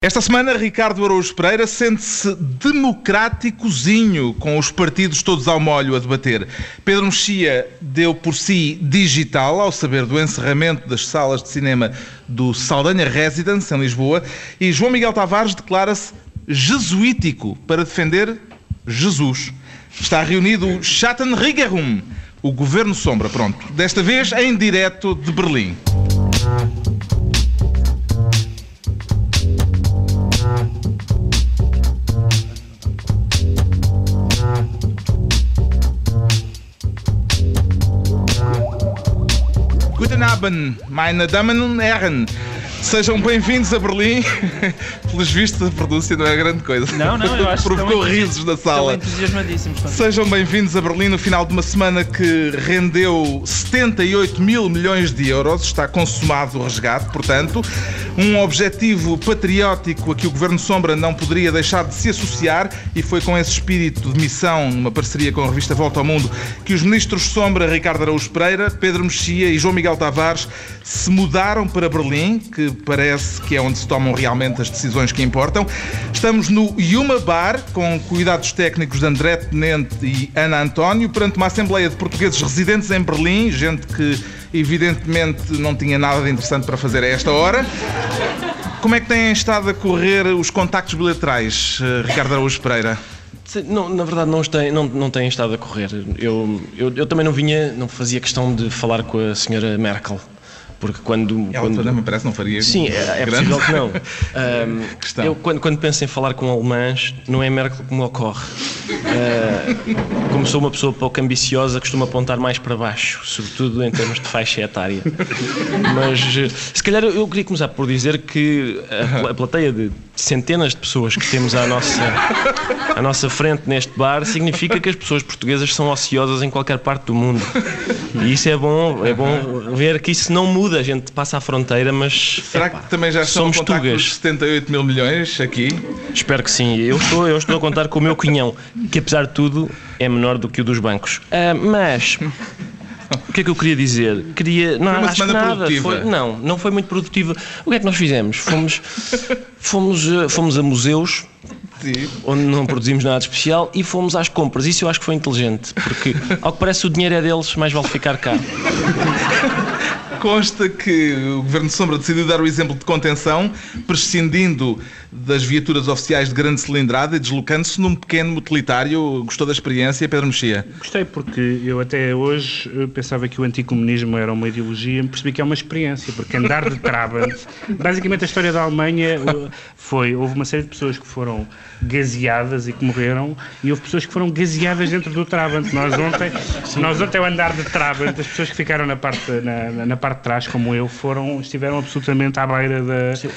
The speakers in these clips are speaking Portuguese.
Esta semana, Ricardo Araújo Pereira sente-se democráticozinho, com os partidos todos ao molho a debater. Pedro Mexia deu por si digital ao saber do encerramento das salas de cinema do Saldanha Residence, em Lisboa, e João Miguel Tavares declara-se jesuítico para defender Jesus. Está reunido o Schattenregierung, o Governo Sombra, pronto. Desta vez em direto de Berlim. Guten Abend, meine Damen und Herren. Sejam bem-vindos a Berlim. Pelos vistos, a pronúncia não é grande coisa. Não, não, eu acho que Provocou risos na sala. Entusiasmadíssimos. Sejam bem-vindos a Berlim no final de uma semana que rendeu 78 mil milhões de euros. Está consumado o resgate, portanto. Um objetivo patriótico a que o Governo Sombra não poderia deixar de se associar e foi com esse espírito de missão, numa parceria com a revista Volta ao Mundo, que os ministros Sombra, Ricardo Araújo Pereira, Pedro Mexia e João Miguel Tavares se mudaram para Berlim, que parece que é onde se tomam realmente as decisões que importam. Estamos no Yuma Bar, com cuidados técnicos de André Tenente e Ana António, perante uma assembleia de portugueses residentes em Berlim, gente que evidentemente não tinha nada de interessante para fazer a esta hora. Como é que têm estado a correr os contactos bilaterais, eh, Ricardo Araújo Pereira? Não, na verdade não tem, não, não tem estado a correr. Eu, eu, eu também não vinha, não fazia questão de falar com a senhora Merkel. Porque quando. Ela quando também parece não faria. Sim, é, é grande possível que não. Questão. eu, quando, quando penso em falar com alemães, não é Merkel que me ocorre. Ah, como sou uma pessoa pouco ambiciosa, costumo apontar mais para baixo, sobretudo em termos de faixa etária. Mas se calhar eu queria começar por dizer que a, a plateia de centenas de pessoas que temos à nossa, à nossa frente neste bar significa que as pessoas portuguesas são ociosas em qualquer parte do mundo. E isso é bom, é bom ver que isso não muda. A gente passa a fronteira, mas Será epá, que também já estão somos tugas. os 78 mil milhões aqui? Espero que sim. Eu estou, eu estou a contar com o meu quinhão, que apesar de tudo é menor do que o dos bancos. Ah, mas o que é que eu queria dizer? Queria. Não, Foi uma acho semana nada. produtiva. Foi- não, não foi muito produtiva. O que é que nós fizemos? Fomos, fomos, eh, fomos a museus. Sim. Onde não produzimos nada especial e fomos às compras. Isso eu acho que foi inteligente, porque ao que parece o dinheiro é deles, mais vale ficar cá. Consta que o Governo de Sombra decidiu dar o exemplo de contenção, prescindindo das viaturas oficiais de grande cilindrada e deslocando-se num pequeno utilitário. Gostou da experiência, Pedro Mexia? Gostei porque eu até hoje eh, pensava que o anticomunismo era uma ideologia, percebi que é uma experiência, porque andar de Trabant, basicamente a história da Alemanha eh, foi, houve uma série de pessoas que foram gaseadas e que morreram, e houve pessoas que foram gaseadas dentro do Trabant. Nós ontem, nós ontem ao andar de Trabant, as pessoas que ficaram na parte, na, na- na parte de trás, como eu, foram, estiveram absolutamente à beira da...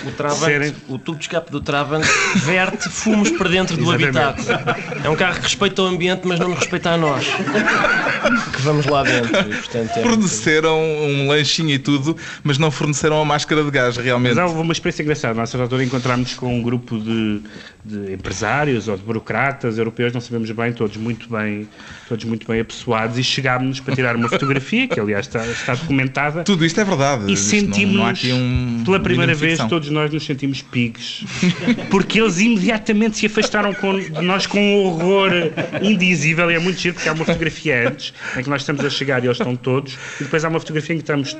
O Trabant, serem- o tubo de escape do Trabant verte fumos para dentro do Exatamente. habitat. É um carro que respeita o ambiente, mas não nos respeita a nós. Que vamos lá dentro. E, portanto, é Forneceram um lanchinho e tudo, mas não forneceram a máscara de gás, realmente. Mas houve uma experiência engraçada. Nós, a certa altura, encontramos com um grupo de, de empresários ou de burocratas europeus, não sabemos bem, todos muito bem, todos muito bem apessoados, e chegámos para tirar uma fotografia, que aliás está, está documentada. Tudo isto é verdade. E não- sentimos, não aqui um pela primeira vez, ficção. todos nós nos sentimos pigs. Porque eles imediatamente se afastaram com- de nós com um horror indizível. E é muito giro, porque há uma fotografia antes, em que nós estamos a chegar e eles estão todos. E depois há uma fotografia em que estamos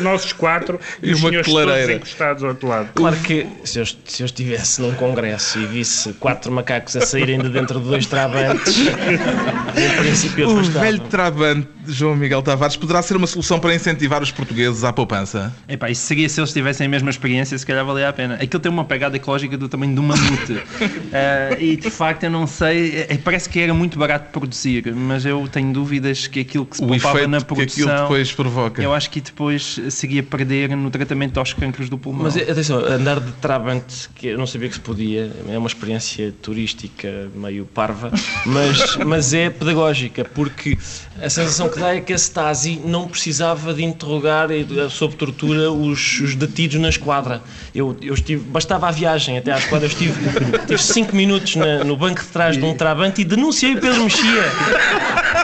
nós os quatro e, E os uma senhores clareira. todos encostados ao outro lado. Claro que se eu, se eu estivesse num congresso e visse quatro macacos a saírem de dentro de dois trabantes, em princípio eu O velho Trabante de João Miguel Tavares poderá ser uma solução para incentivar os portugueses à poupança. Epá, isso seria se eles tivessem a mesma experiência, se calhar valia a pena. Aquilo tem uma pegada ecológica do tamanho de um mamute. Ah, e de facto eu não sei, eh, parece que era muito barato de produzir, mas eu tenho dúvidas que aquilo que se O poupava na que aquilo produção. depois provoca. Eu acho que depois seria perder no tratamento aos cancros do pulmão. Mas atenção, andar de Trabant, que eu não sabia que se podia, é uma experiência turística meio parva, mas, mas é pedagógica, porque a sensação que dá é que a Stasi não precisava de interrogar sob tortura os, os detidos na esquadra. Eu, eu estive, bastava a viagem até à esquadra, eu estive, estive cinco minutos na- no banco de trás de um Trabant e denunciei o Pedro Mexia.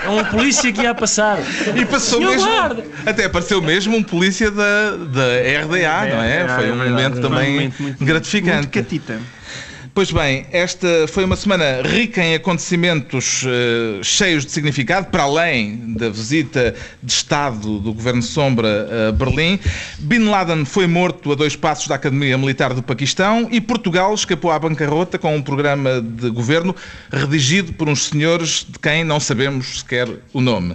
É um polícia que ia passar. E passou Senhor mesmo. guarda. Até apareceu mesmo um polícia da, da RDA, não é? É, Foi é um verdade. momento Foi um também momento muito- gratificante. Muito catita. Pois bem, esta foi uma semana rica em acontecimentos eh, cheios de significado, para além da visita de Estado do Governo Sombra a Berlim. Bin Laden foi morto a dois passos da Academia Militar do Paquistão e Portugal escapou à bancarrota com um programa de governo redigido por uns senhores de quem não sabemos sequer o nome.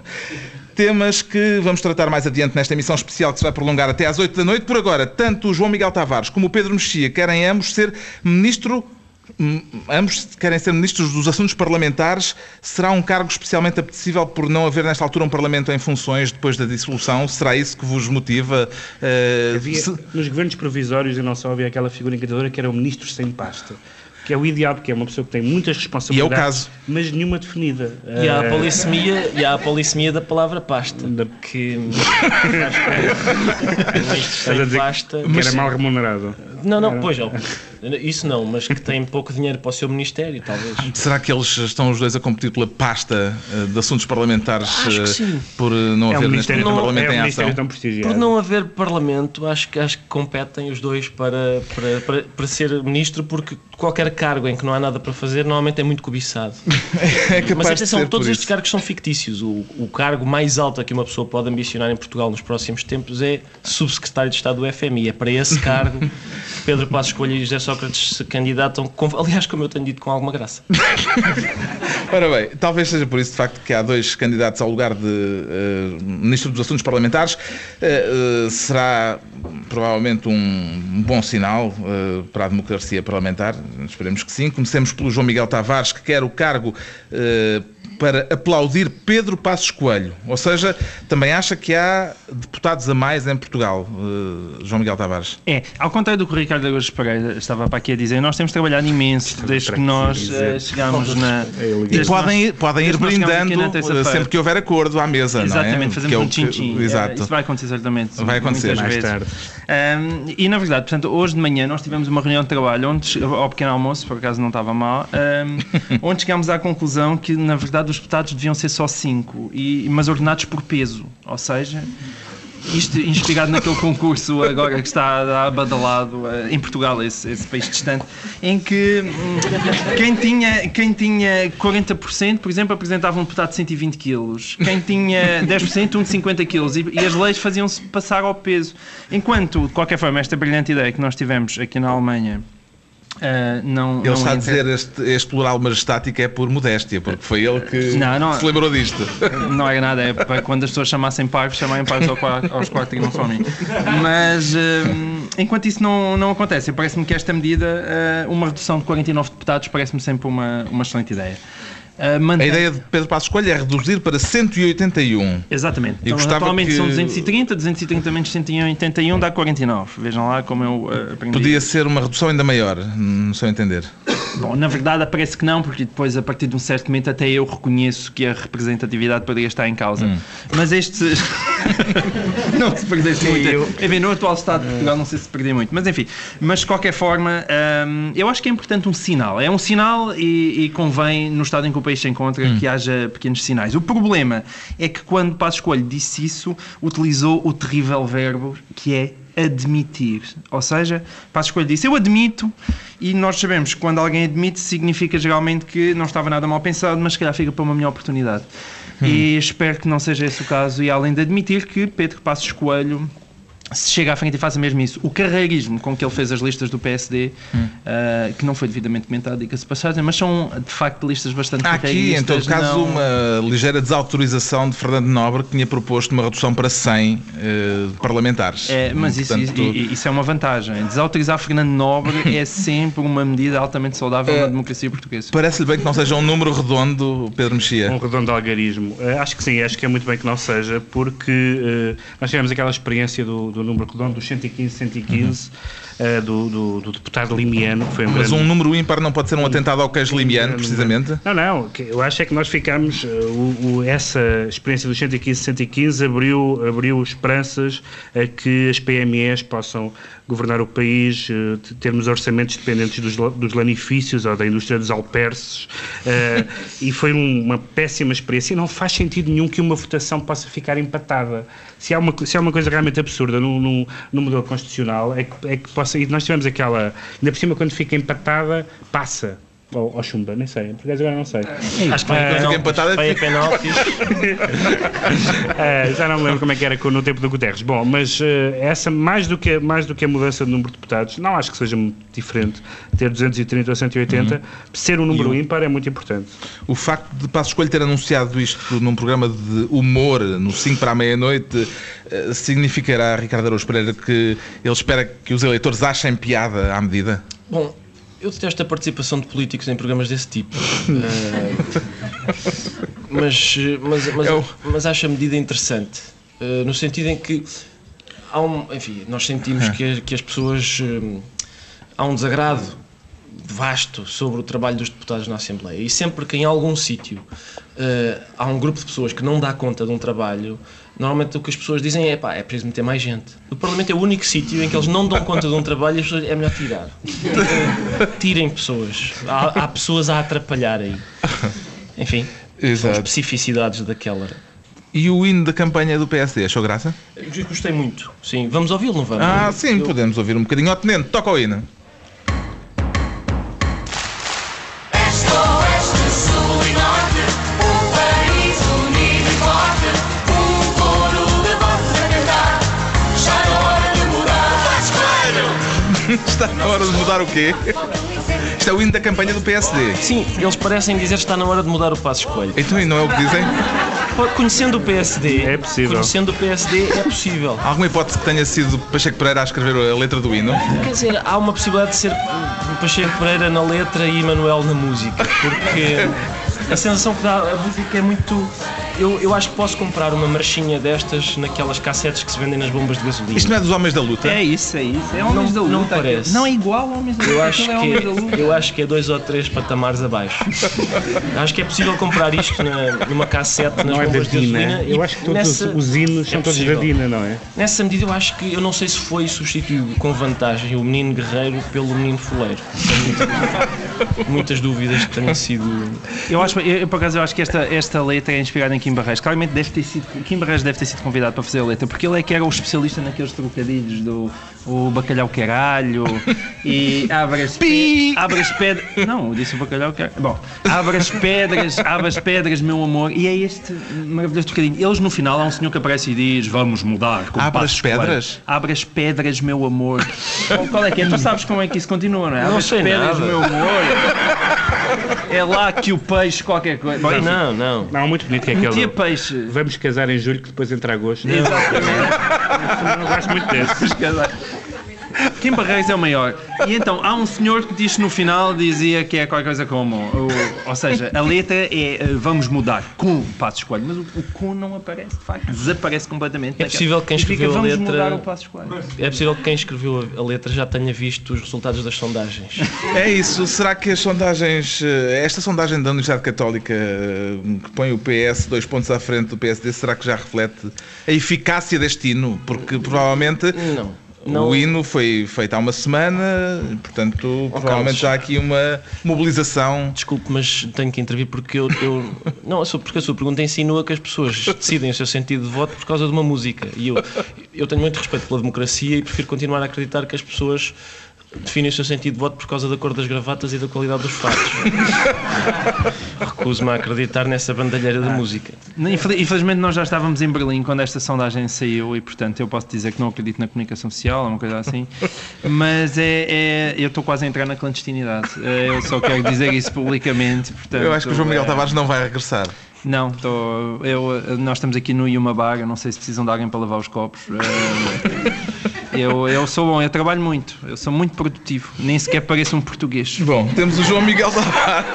Temas que vamos tratar mais adiante nesta emissão especial que se vai prolongar até às 8 da noite. Por agora, tanto o João Miguel Tavares como o Pedro Mexia querem ambos ser ministro Ambos querem ser ministros dos assuntos parlamentares. Será um cargo especialmente apetecível por não haver nesta altura um parlamento em funções depois da dissolução? Será isso que vos motiva? eh, Havia, se- nos governos provisórios e não só havia aquela figura encantadora que era o ministro sem pasta. Que é o ideal, porque é uma pessoa que tem muitas responsabilidades, caso. mas nenhuma definida. E há a Eh, polissemia, e há a polissemia da palavra pasta. Da- Que. Ministro Estás a sem dizer pasta. que era mal remunerado. Não, não, pois, ó, isso não, mas que tem pouco dinheiro para o seu ministério, talvez. Será que eles estão os dois a competir pela pasta eh, de assuntos parlamentares Acho que eh, sim. por eh, não É um haver neste ministério, um tão, parlamento é um em ação? tão prestigiado. Por não haver parlamento, acho que, acho que competem os dois para, para, para, para ser ministro, porque qualquer cargo em que não há nada para fazer normalmente é muito cobiçado. É capaz Mas de atenção, ser todos estes isso. cargos são fictícios. O, o cargo mais alto que uma pessoa pode ambicionar em Portugal nos próximos tempos é subsecretário de Estado do FMI. É para esse cargo Pedro Passos Coelho e José Sócrates se candidatam, com- aliás, como eu tenho dito, com alguma graça. Ora bem, talvez seja por isso de facto que há dois candidatos ao lugar de eh, Ministro dos Assuntos Parlamentares. Eh, eh, será provavelmente um bom sinal para a democracia parlamentar. Esperemos que sim. Comecemos pelo João Miguel Tavares, que quer o cargo para aplaudir Pedro Passos Coelho. Ou seja, também acha que há deputados a mais em Portugal, eh, João Miguel Tavares. É, ao contrário do que o Ricardo Araújo Pereira estava para aqui a dizer, nós temos trabalhado imenso desde que nós eh, chegámos na. E desde podem, podem ir que brindando eh, sempre que houver acordo à mesa, Exatamente, não é? fazemos Que é um que- tchim-tchim. Exato. Isso vai acontecer certamente. Vai acontecer. muitas Mais vezes. tarde. Um, e na verdade, portanto, hoje de manhã nós tivemos uma reunião de trabalho onde, ao pequeno almoço, por acaso não estava mal, um, onde chegámos à conclusão que na verdade os deputados deviam ser só cinco, e, mas ordenados por peso. Ou seja, isto inspirado naquele concurso agora que está badalado eh, em Portugal, esse, esse país distante, em que hum, quem tinha, quem tinha 40%, por exemplo, apresentava um deputado de 120 quilos, quem tinha 10%, um de 50 quilos, e, e as leis faziam-se passar ao peso. Enquanto, de qualquer forma, esta brilhante ideia que nós tivemos aqui na Alemanha. Eh, não, Ele não está a entra- dizer este, este plural majestático é por modéstia, porque foi ele que Não, não. se lembrou disto. Não é nada, é para quando as pessoas chamassem parvos, chamarem parvos ao aos quatro e não só a mim. Mas hum, enquanto isso não, não acontece, parece-me que esta medida, eh, uma redução de 49 deputados, parece-me sempre uma, uma excelente ideia. Eh, A mantém- ideia de Pedro Passos Coelho é reduzir para 181. Exatamente. E Então, atualmente que- são 230, 230 menos 181 dá 49. Vejam lá como eu eh, aprendi. Podia ser uma redução ainda maior, no seu entender. Bom, na verdade parece que não, porque depois, a partir de um certo momento, até eu reconheço que a representatividade poderia estar em causa. Hum. Mas este. não se perdesse muito. eu- Enfim, no atual Estado de Portugal, não sei se perdeu muito. Mas enfim, mas de qualquer forma, hum, eu acho que é importante um sinal. É um sinal e, e convém, no estado em que o país se encontra, Hum. que haja pequenos sinais. O problema é que quando Passos Coelho disse isso, utilizou o terrível verbo que é admitir. Ou seja, Passos Coelho disse, eu admito, e nós sabemos que quando alguém admite, significa geralmente que não estava nada mal pensado, mas se calhar fica para uma melhor oportunidade. E espero que não seja esse o caso, e além de admitir que Pedro Passos Coelho se chega à frente e faça mesmo isso. O carreirismo com que ele fez as listas do PSD, ah, que não foi devidamente comentado, diga-se passagem, mas são de facto listas bastante Há aqui, em todo caso, não- uma ligeira desautorização de Fernando Nobre, que tinha proposto uma redução para 100 eh, parlamentares. É, mas isso, Portanto, i- i- isso é uma vantagem. Desautorizar Fernando Nobre é sempre uma medida altamente saudável É. na democracia portuguesa. Parece-lhe bem que não seja um número redondo, Pedro Mexia. Um redondo algarismo. Eh, acho que sim, acho que é muito bem que não seja, porque nós tivemos aquela experiência do, do número redondo, dos 115, 115. uh, do, do, do, deputado limiano, que foi um Mas grande... um número ímpar não pode ser um atentado ao queijo limiano, precisamente? Não, não. Eu acho é que nós ficámos. Uh, o, o, essa experiência dos 115, 115 abriu, abriu esperanças a que as PMEs possam governar o país, uh, termos orçamentos dependentes dos, dos lanifícios ou da indústria dos alperces. Uh, e foi um, uma péssima experiência. E não faz sentido nenhum que uma votação possa ficar empatada. Se há uma, se há uma coisa realmente absurda no, no, no modelo constitucional, é que, é que possa. E nós tivemos aquela. Ainda por cima, quando fica empatada, passa. Ou, ou chumba, nem sei, por acaso agora não sei. Acho que vai uh, empatada. Vai a penaltis. uh, já não me lembro como é que era no tempo do Guterres. Bom, mas uh, essa, mais do, que, mais do que a mudança de número de deputados, não acho que seja muito diferente ter 230 ou 180. Uhum. Ser um número ímpar é muito importante. O facto de Passo Escolho ter anunciado isto num programa de humor, no 5 para a meia-noite, uh, significará, Ricardo Araújo Pereira, que ele espera que os eleitores achem piada à medida? Bom, eu detesto a participação de políticos em programas desse tipo. uh, mas, mas, mas, Eu... mas acho a medida interessante. Uh, no sentido em que há um, enfim, nós sentimos que, que as pessoas uh, há um desagrado vasto sobre o trabalho dos deputados na Assembleia e sempre que em algum sítio há um grupo de pessoas que não dá conta de um trabalho normalmente o que as pessoas dizem é pá, é preciso meter mais gente. O Parlamento é o único sítio em que eles não dão conta de um trabalho e as pessoas, é melhor tirar. Tirem pessoas. Há, há pessoas a atrapalhar aí. Enfim, são especificidades daquela. E o hino da campanha do PSD, achou graça? Gostei muito, sim. Vamos ouvi-lo, não vamos? Ah, sim, Eu... podemos ouvir um bocadinho. Ó, Tenente, toca o hino. Está na hora de mudar o quê? Isto é o hino da campanha do PSD. Sim, eles parecem dizer que está na hora de mudar o passo escolho. Então, e não é o que dizem? Conhecendo o PSD, é possível. Conhecendo o PSD, é possível. Há alguma hipótese que tenha sido Pacheco Pereira a escrever a letra do hino? Quer dizer, há uma possibilidade de ser Pacheco Pereira na letra e Manuel na música, porque a sensação que dá a música é muito eu, eu acho que posso comprar uma marchinha destas naquelas cassetes que se vendem nas bombas de gasolina. Isto não é dos Homens da Luta? É isso, é isso. É Homens não, da Luta. Não parece. Não é igual a Homens da Luta. Eu acho, é que, eu acho que é dois ou três patamares abaixo. acho que é possível comprar isto na, numa cassete nas não bombas é de gasolina. Eu acho que todos nessa, os hinos são é todos da Dina, não é? Nessa medida eu acho que, eu não sei se foi substituído com vantagem o menino guerreiro pelo menino fuleiro. Muitas dúvidas que tenham sido... Eu acho, eu, por acaso, eu acho que esta, esta letra é inspirada em Kim Barreiros. Claramente deve ter sido. Kim Barreiros deve ter sido convidado para fazer a letra, porque ele é que era o especialista naqueles trocadilhos do o bacalhau caralho e abre as, pe abre as pedras. Não, eu disse o bacalhau caralho. Bom, abre as pedras, abre as pedras, meu amor. E é este maravilhoso trocadilho. Eles no final há um senhor que aparece e diz: Vamos mudar. Abre as pedras? Abre as pedras, meu amor. Qual é que é? Tu sabes como é que isso continua, não é? Abre não as pedras, nada. meu amor. É lá que o peixe, qualquer coisa. Bom, não, não. Não, muito bonito que é aquele. Metia peixe. Vamos casar em julho que depois entra agosto. Exatamente. Não gosto muito desse. Kim Barreiros é o maior. E então, há um senhor que diz no final, dizia que é qualquer coisa como, ou, ou seja, a letra é uh, vamos mudar com passo escolho, mas o, o com não aparece, de facto, desaparece completamente. É possível que quem escreveu fica, a letra... mudar o passo escolho. É possível que quem escreveu a letra já tenha visto os resultados das sondagens. É isso. Será que as sondagens, esta sondagem da Universidade Católica que põe o PS dois pontos à frente do PSD, será que já reflete a eficácia deste hino? Porque provavelmente... Não. Não... O hino foi feito há uma semana, portanto, oh, provavelmente Carlos. já há aqui uma mobilização. Desculpe, mas tenho que intervir porque eu. eu... não, porque a sua pergunta insinua que as pessoas decidem o seu sentido de voto por causa de uma música. E eu, eu tenho muito respeito pela democracia e prefiro continuar a acreditar que as pessoas definem o seu sentido de voto por causa da cor das gravatas e da qualidade dos fatos. Recuso-me a acreditar nessa bandalheira de música. Infelizmente nós já estávamos em Berlim quando esta sondagem saiu e portanto eu posso dizer que não acredito na comunicação social ou uma coisa assim, mas é, é eu estou quase a entrar na clandestinidade. Eu só quero dizer isso publicamente. Portanto, eu acho que o João Miguel é... Tavares não vai regressar. Não, tô, eu, nós estamos aqui no Yuma Bar, não sei se precisam de alguém para lavar os copos. Eu, eu sou bom, eu trabalho muito, eu sou muito produtivo, nem sequer pareço um português. Bom, temos o João Miguel Tavares.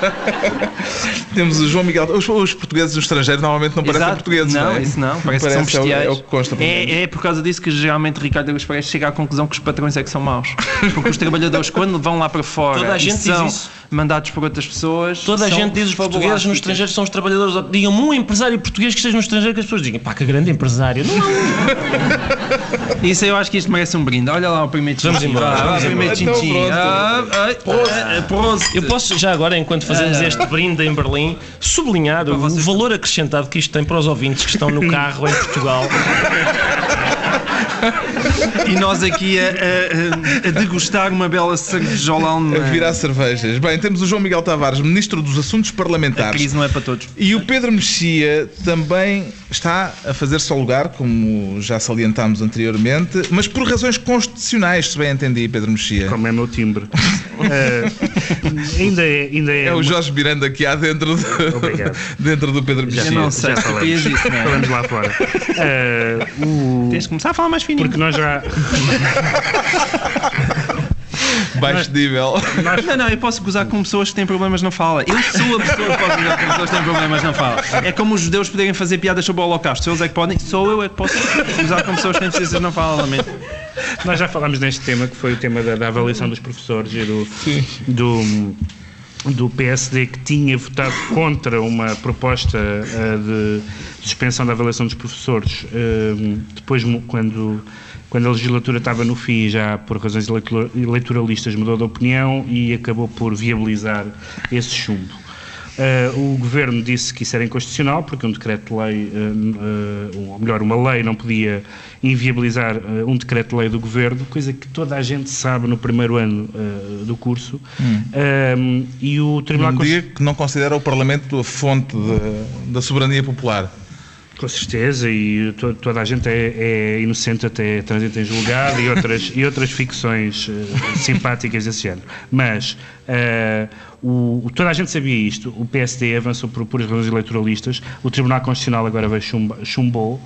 temos o João Miguel os, os portugueses os estrangeiros normalmente não parecem Exato. portugueses, não, não é? isso não, parece, que são Parece, é o- bestiais. é o que consta, é, é por causa disso que geralmente Ricardo Aruz Pereira chega à conclusão que os patrões é que são maus. Porque os trabalhadores, quando vão lá para fora Toda a gente diz são isso. Mandados por outras pessoas, Toda a gente diz os portugueses nos fabulásticas. estrangeiros são os trabalhadores. Digam-me um empresário português que esteja no estrangeiro que as pessoas digam, pá, que grande empresário. Não. Isso eu acho que isto merece um brinde. Olha lá o primeiro Vamos tchim-tchim. embora, Vá, vamos o primeiro embora. tchim-tchim. Então, Ah, ah, ah, Prost. Eu posso, já agora, enquanto fazemos este brinde em Berlim, sublinhar o valor acrescentado que isto tem para os ouvintes que estão no carro em Portugal. E nós aqui a, a- a- a degustar uma bela cervejola A virar cervejas. Bem, temos o João Miguel Tavares, Ministro dos Assuntos A Parlamentares. crise não é para todos. E o Pedro Mexia também está a fazer-se ao lugar, como já salientámos anteriormente, mas por razões constitucionais, se bem entendi, Pedro Mexia. Como é meu timbre. Eh, ainda é, ainda é, É o uma- Jorge Miranda que há dentro, do- Obrigado. dentro do Pedro Já, Eu Mexia. não sei já falamos. isso, não é? Falamos lá fora. Eh, o- Tens de começar a falar mais fininho. porque nós já. Baixo nível. Não, não, eu posso gozar com pessoas que têm problemas na fala. Eu sou a pessoa que pode gozar com pessoas que têm problemas na fala. É como os judeus poderem fazer piadas sobre o Holocausto. Se eles é que podem, sou eu é que posso gozar com pessoas que têm deficiências na fala, lamento. Nós já falámos neste tema, que foi o tema da, da avaliação dos professores e do, do, do PSD que tinha votado contra uma proposta eh, de suspensão da avaliação dos professores. eh, depois, quando, quando a legislatura estava no fim, já por razões eleitor- eleitoralistas, mudou de opinião e acabou por viabilizar esse chumbo. Uh, o governo disse que isso era inconstitucional porque um decreto-lei, uh, uh, ou melhor, uma lei não podia inviabilizar uh, um decreto-lei do governo, coisa que toda a gente sabe no primeiro ano do curso. Um, e o Tribunal Constitucional. diga que não considera o Parlamento a fonte de- da soberania popular. Com certeza, e to- toda a gente é, é inocente até trânsito em julgado e outras, e outras ficções eh, simpáticas desse género. Mas eh, o, toda a gente sabia isto, o PSD avançou por puras razões eleitoralistas, o Tribunal Constitucional agora veio chumbou.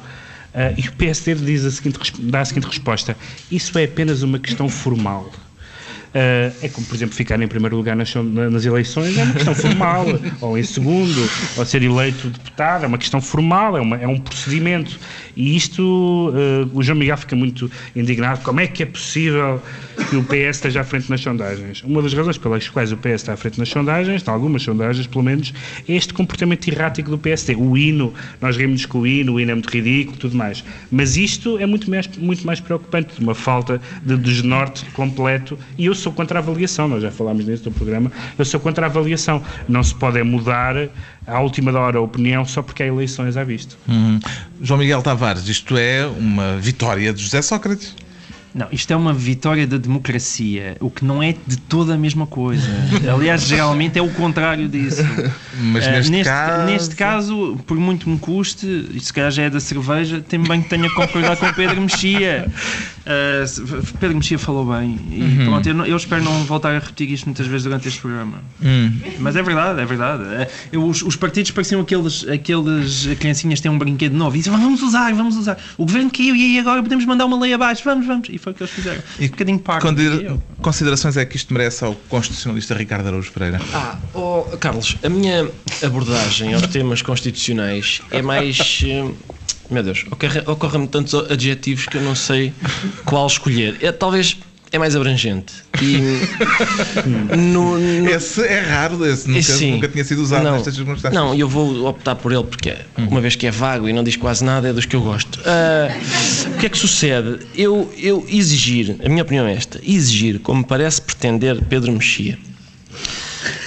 eh, e o PSD diz a seguinte, dá a seguinte resposta: Isso é apenas uma questão formal. Uh, é como, por exemplo, ficar em primeiro lugar nas, na- nas eleições é uma questão formal, ou em segundo, ou ser eleito deputado, é uma questão formal, é, uma- é um procedimento. E isto, uh, o João Miguel fica muito indignado. Como é que é possível que o PS esteja à frente nas sondagens? Uma das razões pelas quais o PS está à frente nas sondagens, em algumas sondagens pelo menos, é este comportamento errático do PSD. O hino, nós rimos com o hino, o hino é muito ridículo tudo mais. Mas isto é muito mais, muito mais preocupante, uma falta de desnorte completo. E eu sou contra a avaliação, nós já falámos nisso no programa, eu sou contra a avaliação. Não se pode é mudar à última da hora a opinião só porque há eleições à vista. Uhum. João Miguel Tavares, isto é uma vitória de José Sócrates. Não, isto é uma vitória da democracia, o que não é de toda a mesma coisa. Aliás, geralmente é o contrário disso. Mas Eh, neste, neste, caso. neste caso, por muito me custe, e se calhar já é da cerveja, também que tenha que concordar com o Pedro Mexia. Eh, se- Pedro Mexia falou bem. E Uhum. pronto, eu, não- eu espero não voltar a repetir isto muitas vezes durante este programa. Hum. Mas é verdade, é verdade. Eh, eu- os, os partidos pareciam aqueles, aqueles criancinhas que têm um brinquedo novo e dizem vamos usar, vamos usar. O governo caiu e agora podemos mandar uma lei abaixo, vamos, vamos. E foi o que eles fizeram. E um bocadinho eu. considerações é que isto merece ao constitucionalista Ricardo Araújo Pereira? Ah, oh, Carlos, a minha abordagem aos temas constitucionais é mais. Meu Deus, ocorre- ocorrem-me tantos adjetivos que eu não sei qual escolher. É, talvez é mais abrangente. E no, no- Esse é raro, esse nunca, nunca tinha sido usado não, nestas circunstâncias. Não, eu vou optar por ele porque, uma vez que é vago e não diz quase nada, é dos que eu gosto. Ah, o que é que sucede? Eu, eu exigir, a minha opinião é esta: exigir, como parece pretender Pedro Mexia,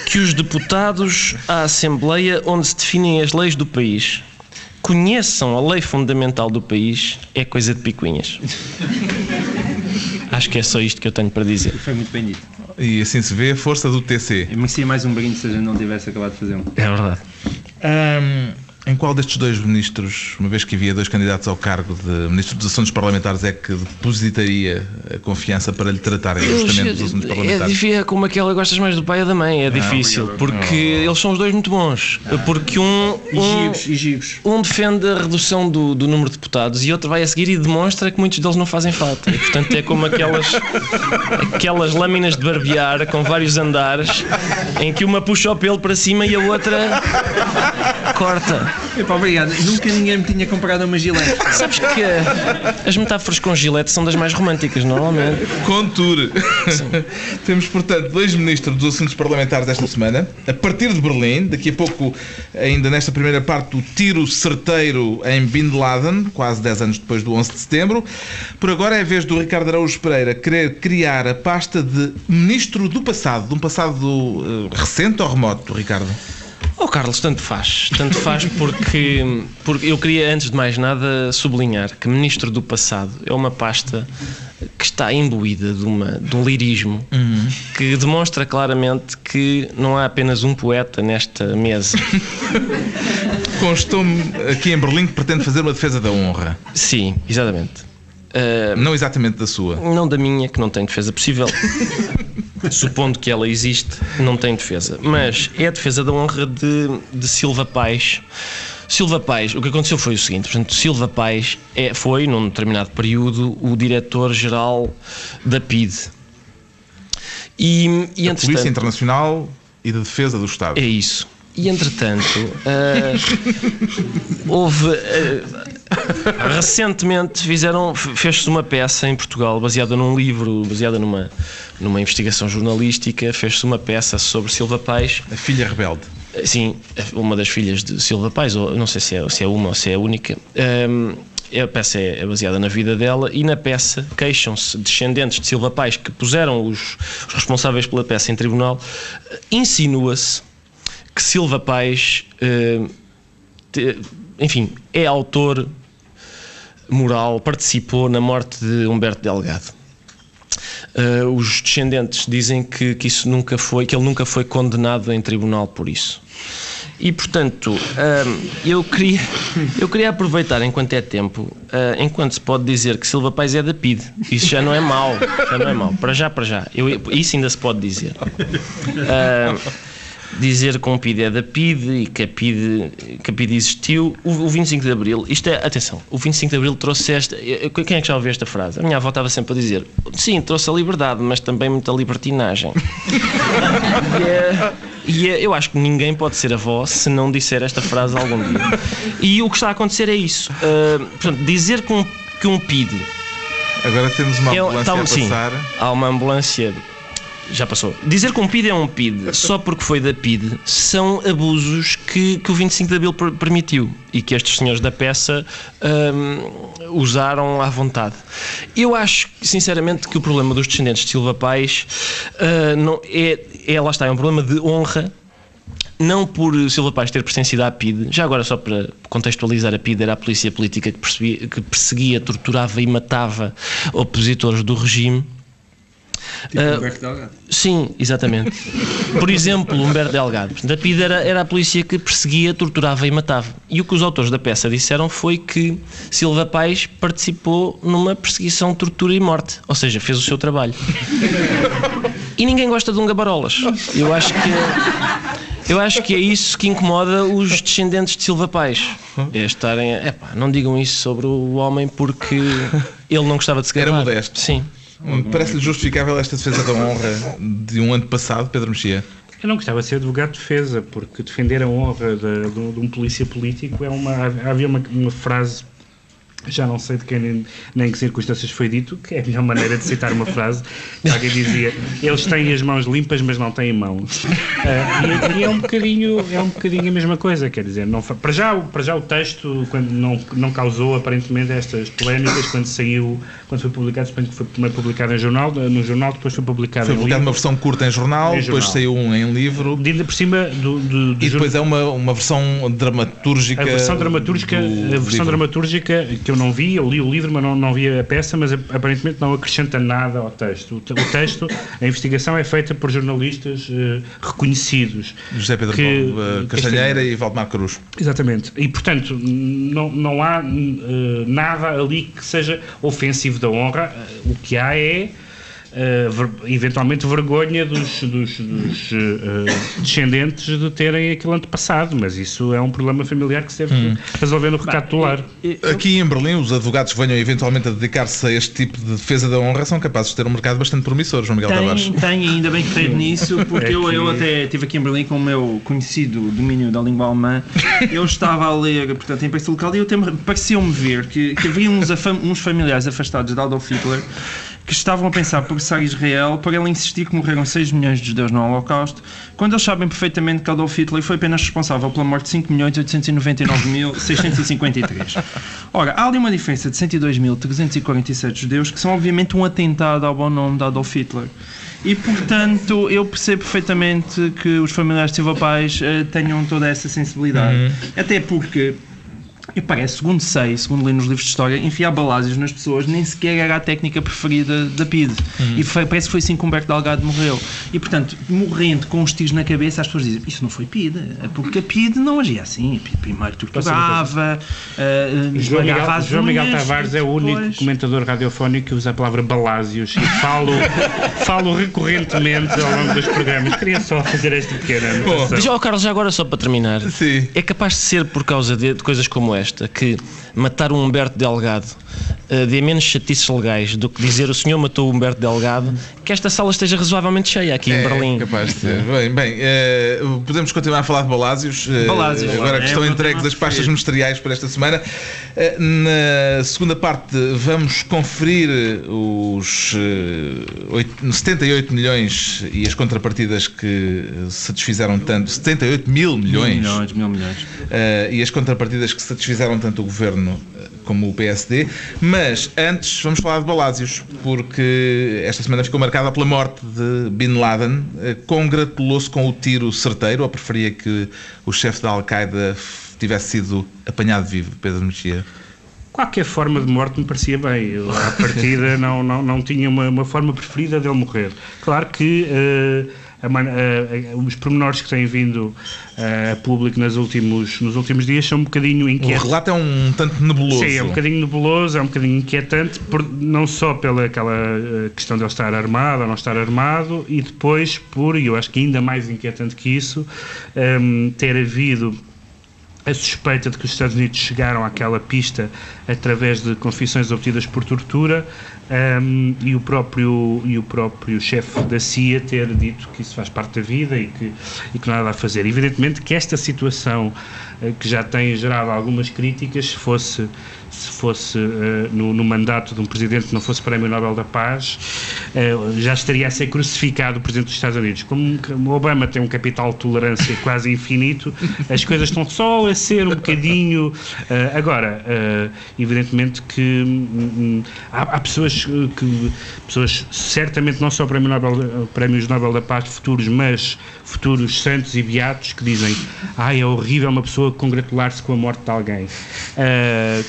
que os deputados à Assembleia, onde se definem as leis do país, conheçam a lei fundamental do país, é coisa de picuinhas. Acho que é só isto que eu tenho para dizer. Foi muito bem dito. E assim se vê a força do TC. Eu merecia mais um brinde se a gente não tivesse acabado de fazer um. É verdade. Hum, Em qual destes dois ministros, uma vez que havia dois candidatos ao cargo de Ministro dos Assuntos Parlamentares, é que depositaria a confiança para lhe tratarem justamente dos assuntos É, parlamentares? difícil, é como aquela gostas mais do pai ou da mãe, é difícil, porque eles são os dois muito bons. Porque um, um, e gigos. um defende a redução do, do número de deputados e outro vai a seguir e demonstra que muitos deles não fazem falta. E, portanto, é como aquelas, aquelas lâminas de barbear com vários andares em que uma puxa o pelo para cima e a outra corta. Epá, obrigado. Nunca ninguém me tinha comprado uma gilete. Sabes que as metáforas com gilete são das mais românticas, normalmente. Conture. Temos, portanto, dois ministros dos assuntos parlamentares esta semana. A partir de Berlim, daqui a pouco, ainda nesta primeira parte, o tiro certeiro em Bin Laden, quase 10 anos depois do 11 de setembro. Por agora é a vez do Ricardo Araújo Pereira querer criar a pasta de ministro do passado, de um passado eh, recente ou remoto, Ricardo? Oh Carlos, tanto faz. Tanto faz porque, porque eu queria, antes de mais nada, sublinhar que Ministro do Passado é uma pasta que está imbuída de, uma, de um lirismo que demonstra claramente que não há apenas um poeta nesta mesa. Constou-me aqui em Berlim que pretende fazer uma defesa da honra. Sim, exatamente. Ah, Não exatamente da sua. não da minha, que não tem defesa possível. Supondo que ela existe, não tem defesa. Mas é a defesa da honra de, de Silva Paz. Silva Paz, o que aconteceu foi o seguinte: portanto, Silva Paz é, foi, num determinado período, o diretor-geral da PID. E, e A Polícia Internacional e de Defesa do Estado. é isso. E entretanto, ah, houve. ah, recentemente fizeram, fez-se uma peça em Portugal baseada num livro, baseada numa, numa investigação jornalística, fez-se uma peça sobre Silva Paz. A filha rebelde. Sim, uma das filhas de Silva Paz, ou não sei se é, se é uma ou se é a única. Ahm, a peça é é baseada na vida dela e na peça queixam-se descendentes de Silva Paz que puseram os, os responsáveis pela peça em tribunal. Insinua-se que Silva Paz, eh, te- enfim, é autor moral, participou na morte de Humberto Delgado. Eh, os descendentes dizem que, que isso nunca foi, que ele nunca foi condenado em tribunal por isso. E portanto, ahm, eu queria, eu queria aproveitar enquanto é tempo, ah, enquanto se pode dizer que Silva Paz é da PID. Isso já não é mau, já não é mau. Para já, para já. Eu, isso ainda se pode dizer. Ah, dizer que um PID é da PID e que a PID, que a PID existiu. O, o 25 de Abril, isto é, atenção, o 25 de Abril trouxe esta. eu- Quem é que já ouviu esta frase? A minha avó estava sempre a dizer: sim, trouxe a liberdade, mas também muita libertinagem. E, é- e é- eu acho que ninguém pode ser avó se não disser esta frase algum dia. E o que está a acontecer é isso. Ah, portanto, dizer que um, que um PID Agora temos uma é, ambulância tá- a sim, passar. há uma ambulância. Já passou. Dizer que um PID é um PID só porque foi da PID são abusos que, que o 25 de Abril per- permitiu e que estes senhores da peça hum, usaram à vontade. Eu acho, sinceramente, que o problema dos descendentes de Silva Paz ah, não, é, é, lá está, é um problema de honra não por Silva Paz ter pertencido à PID, já agora só para contextualizar, a PID era a polícia política que, percebia- que perseguia, torturava e matava opositores do regime. Tipo Ah, Humberto Delgado. Sim, exatamente. Por exemplo, Humberto Delgado. Portanto, A PID era, era a polícia que perseguia, torturava e matava. E o que os autores da peça disseram foi que Silva Paz participou numa perseguição, tortura e morte. Ou seja, fez o seu trabalho. E ninguém gosta de um gabarolas. Eu acho que. Eu acho que é isso que incomoda os descendentes de Silva Paz. É estarem. Epá, não digam isso sobre o homem porque ele não gostava de se Era gabar. modesto. Sim. Parece-lhe justificável esta defesa da honra de um ano passado, Pedro Mexia? Eu não gostava de ser advogado de defesa, porque defender a honra de, de um- de um polícia político é uma. Havia uma, uma frase, já não sei de quem nem, nem em que circunstâncias foi dito, que é a melhor maneira de citar uma frase. que Alguém dizia: Eles têm as mãos limpas, mas não têm mãos. Ah, e, e é um bocadinho é um bocadinho a mesma coisa, quer dizer, não, para, já, o- para já o texto quando não, não causou aparentemente estas polémicas quando saiu, quando foi publicado, suponho que foi primeiro publicado em jornal, no jornal, depois foi publicado Foi em publicada uma livro. versão curta em jornal, Em depois jornal. saiu um em livro De ainda por cima do, do, do e depois é uma, uma versão dramatúrgica. a versão dramatúrgica, a versão livro. dramatúrgica que eu não vi, eu li o livro, mas não, não vi a peça, mas aparentemente não acrescenta nada ao texto. O, o texto, a investigação é feita por jornalistas uh, reconhecidos. José Pedro que, Castanheira, Castanheira e Valdemar Cruz. Exatamente. E, portanto, não, não há uh, nada ali que seja ofensivo da honra. Uh, o que há é uh, eventualmente vergonha dos, dos, dos uh, descendentes de terem aquele antepassado, mas isso é um problema familiar que se deve hum. resolver no recapitular. Aqui em Berlim, os advogados que venham eventualmente a dedicar-se a este tipo de defesa da honra são capazes de ter um mercado bastante promissor, João Miguel tem, Tavares. Tem, ainda bem que tem nisso, porque é eu, eu até estive aqui em Berlim com o meu conhecido domínio da língua alemã. Eu estava a ler, portanto, em imprensa local e eu pareceu-me ver que, que havia uns, uns familiares afastados de Adolf Hitler que estavam a pensar processar Israel por ele insistir que morreram 6 milhões de judeus no Holocausto, quando eles sabem perfeitamente que Adolf Hitler foi apenas responsável pela morte de 5 milhões 899.653. Ora, há ali uma diferença de 102.347 judeus que são obviamente um atentado ao bom nome de Adolf Hitler. E, portanto, eu percebo perfeitamente que os familiares de Silva Paz uh, tenham toda essa sensibilidade. Uhum. Até porque e parece, segundo sei, segundo li nos livros de história, enfiar balásios nas pessoas nem sequer era a técnica preferida da PIDE. Uhum. E foi, parece que foi assim que Humberto Delgado morreu. E, portanto, morrendo com os tiros na cabeça, as pessoas dizem, isso não foi PIDE, é porque a PIDE não agia assim. Primeiro torturava, uh, João Miguel, João Miguel Tavares é o único comentador radiofónico que usa a palavra balásios e falo, falo recorrentemente ao longo dos programas. Queria só fazer esta pequena. Diz, oh, Carlos, já agora só para terminar. Sim. É capaz de ser por causa de, de coisas como esta, que matar um Humberto Delgado dê menos chatices legais do que dizer o senhor matou o Humberto Delgado, que esta sala esteja razoavelmente cheia aqui é, em Berlim. capaz de ser. Bem, bem uh, podemos continuar a falar de Balásios. Uh, Balásios agora é, que estão entregues as pastas ministeriais para esta semana. na segunda parte vamos conferir os 78 milhões e as contrapartidas que satisfizeram tanto. 78 mil milhões. Mil milhões, mil milhões. e as contrapartidas que satisfizeram tanto o governo como o PSD. Mas antes vamos falar de Balásios, porque esta semana ficou marcada pela morte de Bin Laden. Eh, congratulou-se com o tiro certeiro, ou preferia que o chefe da Al-Qaeda tivesse sido apanhado vivo, Pedro Mexia? Qualquer forma de morte me parecia bem. Eu, à partida, não, não, não tinha uma, uma forma preferida dele morrer. Claro que. Uh, a, a, os pormenores que têm vindo a público nos últimos, nos últimos dias são um bocadinho inquietantes. O relato é um tanto nebuloso. Sim, é um bocadinho nebuloso, é um bocadinho inquietante, por, não só pela aquela eh, questão de ele estar armado ou não estar armado, e depois por, e eu acho que ainda mais inquietante que isso, um, ehm, ter havido a suspeita de que os Estados Unidos chegaram àquela pista através de confissões obtidas por tortura um, e o próprio, e o próprio chefe da CIA ter dito que isso faz parte da vida e que, e que nada a fazer. Evidentemente que esta situação, uh, que já tem gerado algumas críticas, se fosse se fosse uh, no, no, mandato de um presidente que não fosse Prémio Nobel da Paz, uh, já estaria a ser crucificado o presidente dos Estados Unidos. Como Obama tem um capital de tolerância quase infinito, as coisas estão só a ser um bocadinho. Uh, agora, evidentemente que um, há, há, pessoas que. pessoas, certamente não só Prémio Nobel, Prémios Nobel da Paz futuros, mas futuros santos e beatos que dizem: ah, é horrível uma pessoa congratular-se com a morte de alguém.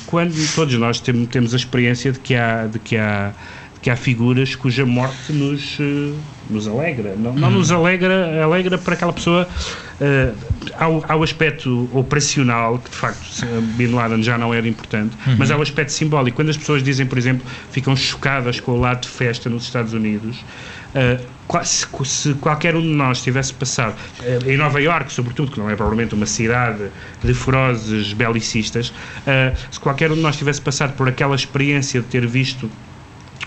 quando todos nós temos, temos a experiência de que há, de que há, que há figuras cuja morte nos, uh, nos alegra. Não, não nos alegra, alegra para aquela pessoa. Uh, ao, ao aspecto operacional, que de facto Bin Laden já não era importante, uhum. mas ao aspecto simbólico. Quando as pessoas dizem, por exemplo, ficam chocadas com o lado de festa nos Estados Unidos, uh, se, qualquer um de nós tivesse passado uh, em Nova Iorque, sobretudo, que não é provavelmente uma cidade de ferozes belicistas, uh, se qualquer um de nós tivesse passado por aquela experiência de ter visto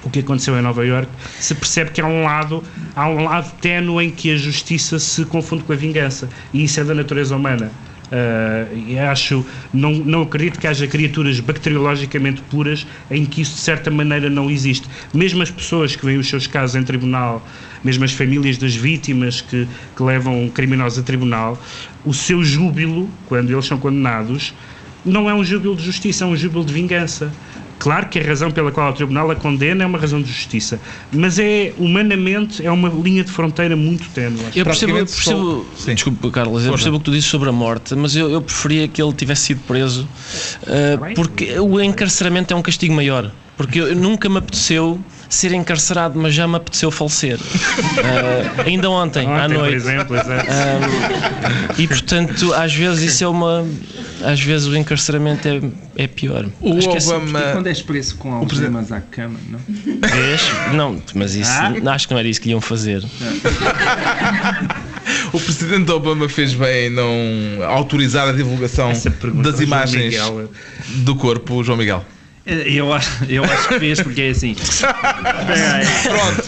o que aconteceu em Nova Iorque, se percebe que há um lado, há um lado ténue em que a justiça se confunde com a vingança. E isso é da natureza humana. Uh, acho, não, não acredito que haja criaturas bacteriologicamente puras em que isso de certa maneira não existe. Mesmo as pessoas que veem os seus casos em tribunal, mesmo as famílias das vítimas que, que levam criminosos a tribunal, o seu júbilo, quando eles são condenados, não é um júbilo de justiça, é um júbilo de vingança Claro que a razão pela qual o Tribunal a condena é uma razão de justiça, mas é, humanamente, é uma linha de fronteira muito ténue. Eu percebo, eu percebo desculpa, Carlos, eu percebo o que tu dizes sobre a morte, mas eu, eu preferia que ele tivesse sido preso uh, porque o encarceramento é um castigo maior. Porque eu, nunca me apeteceu ser encarcerado, mas já me apeteceu falecer. Uh, ainda ontem, ontem, à noite. Por exemplo, uh, e portanto, às vezes isso é uma. Às vezes o encarceramento é, é pior. O acho Obama. É quando és preso com algemas à cama, não? Vês? Não, mas isso. Ah? Acho que não era isso que iam fazer. O presidente Obama fez bem em não autorizar a divulgação das imagens do corpo, João Miguel. Eu acho, eu acho que fez porque é assim. Pronto.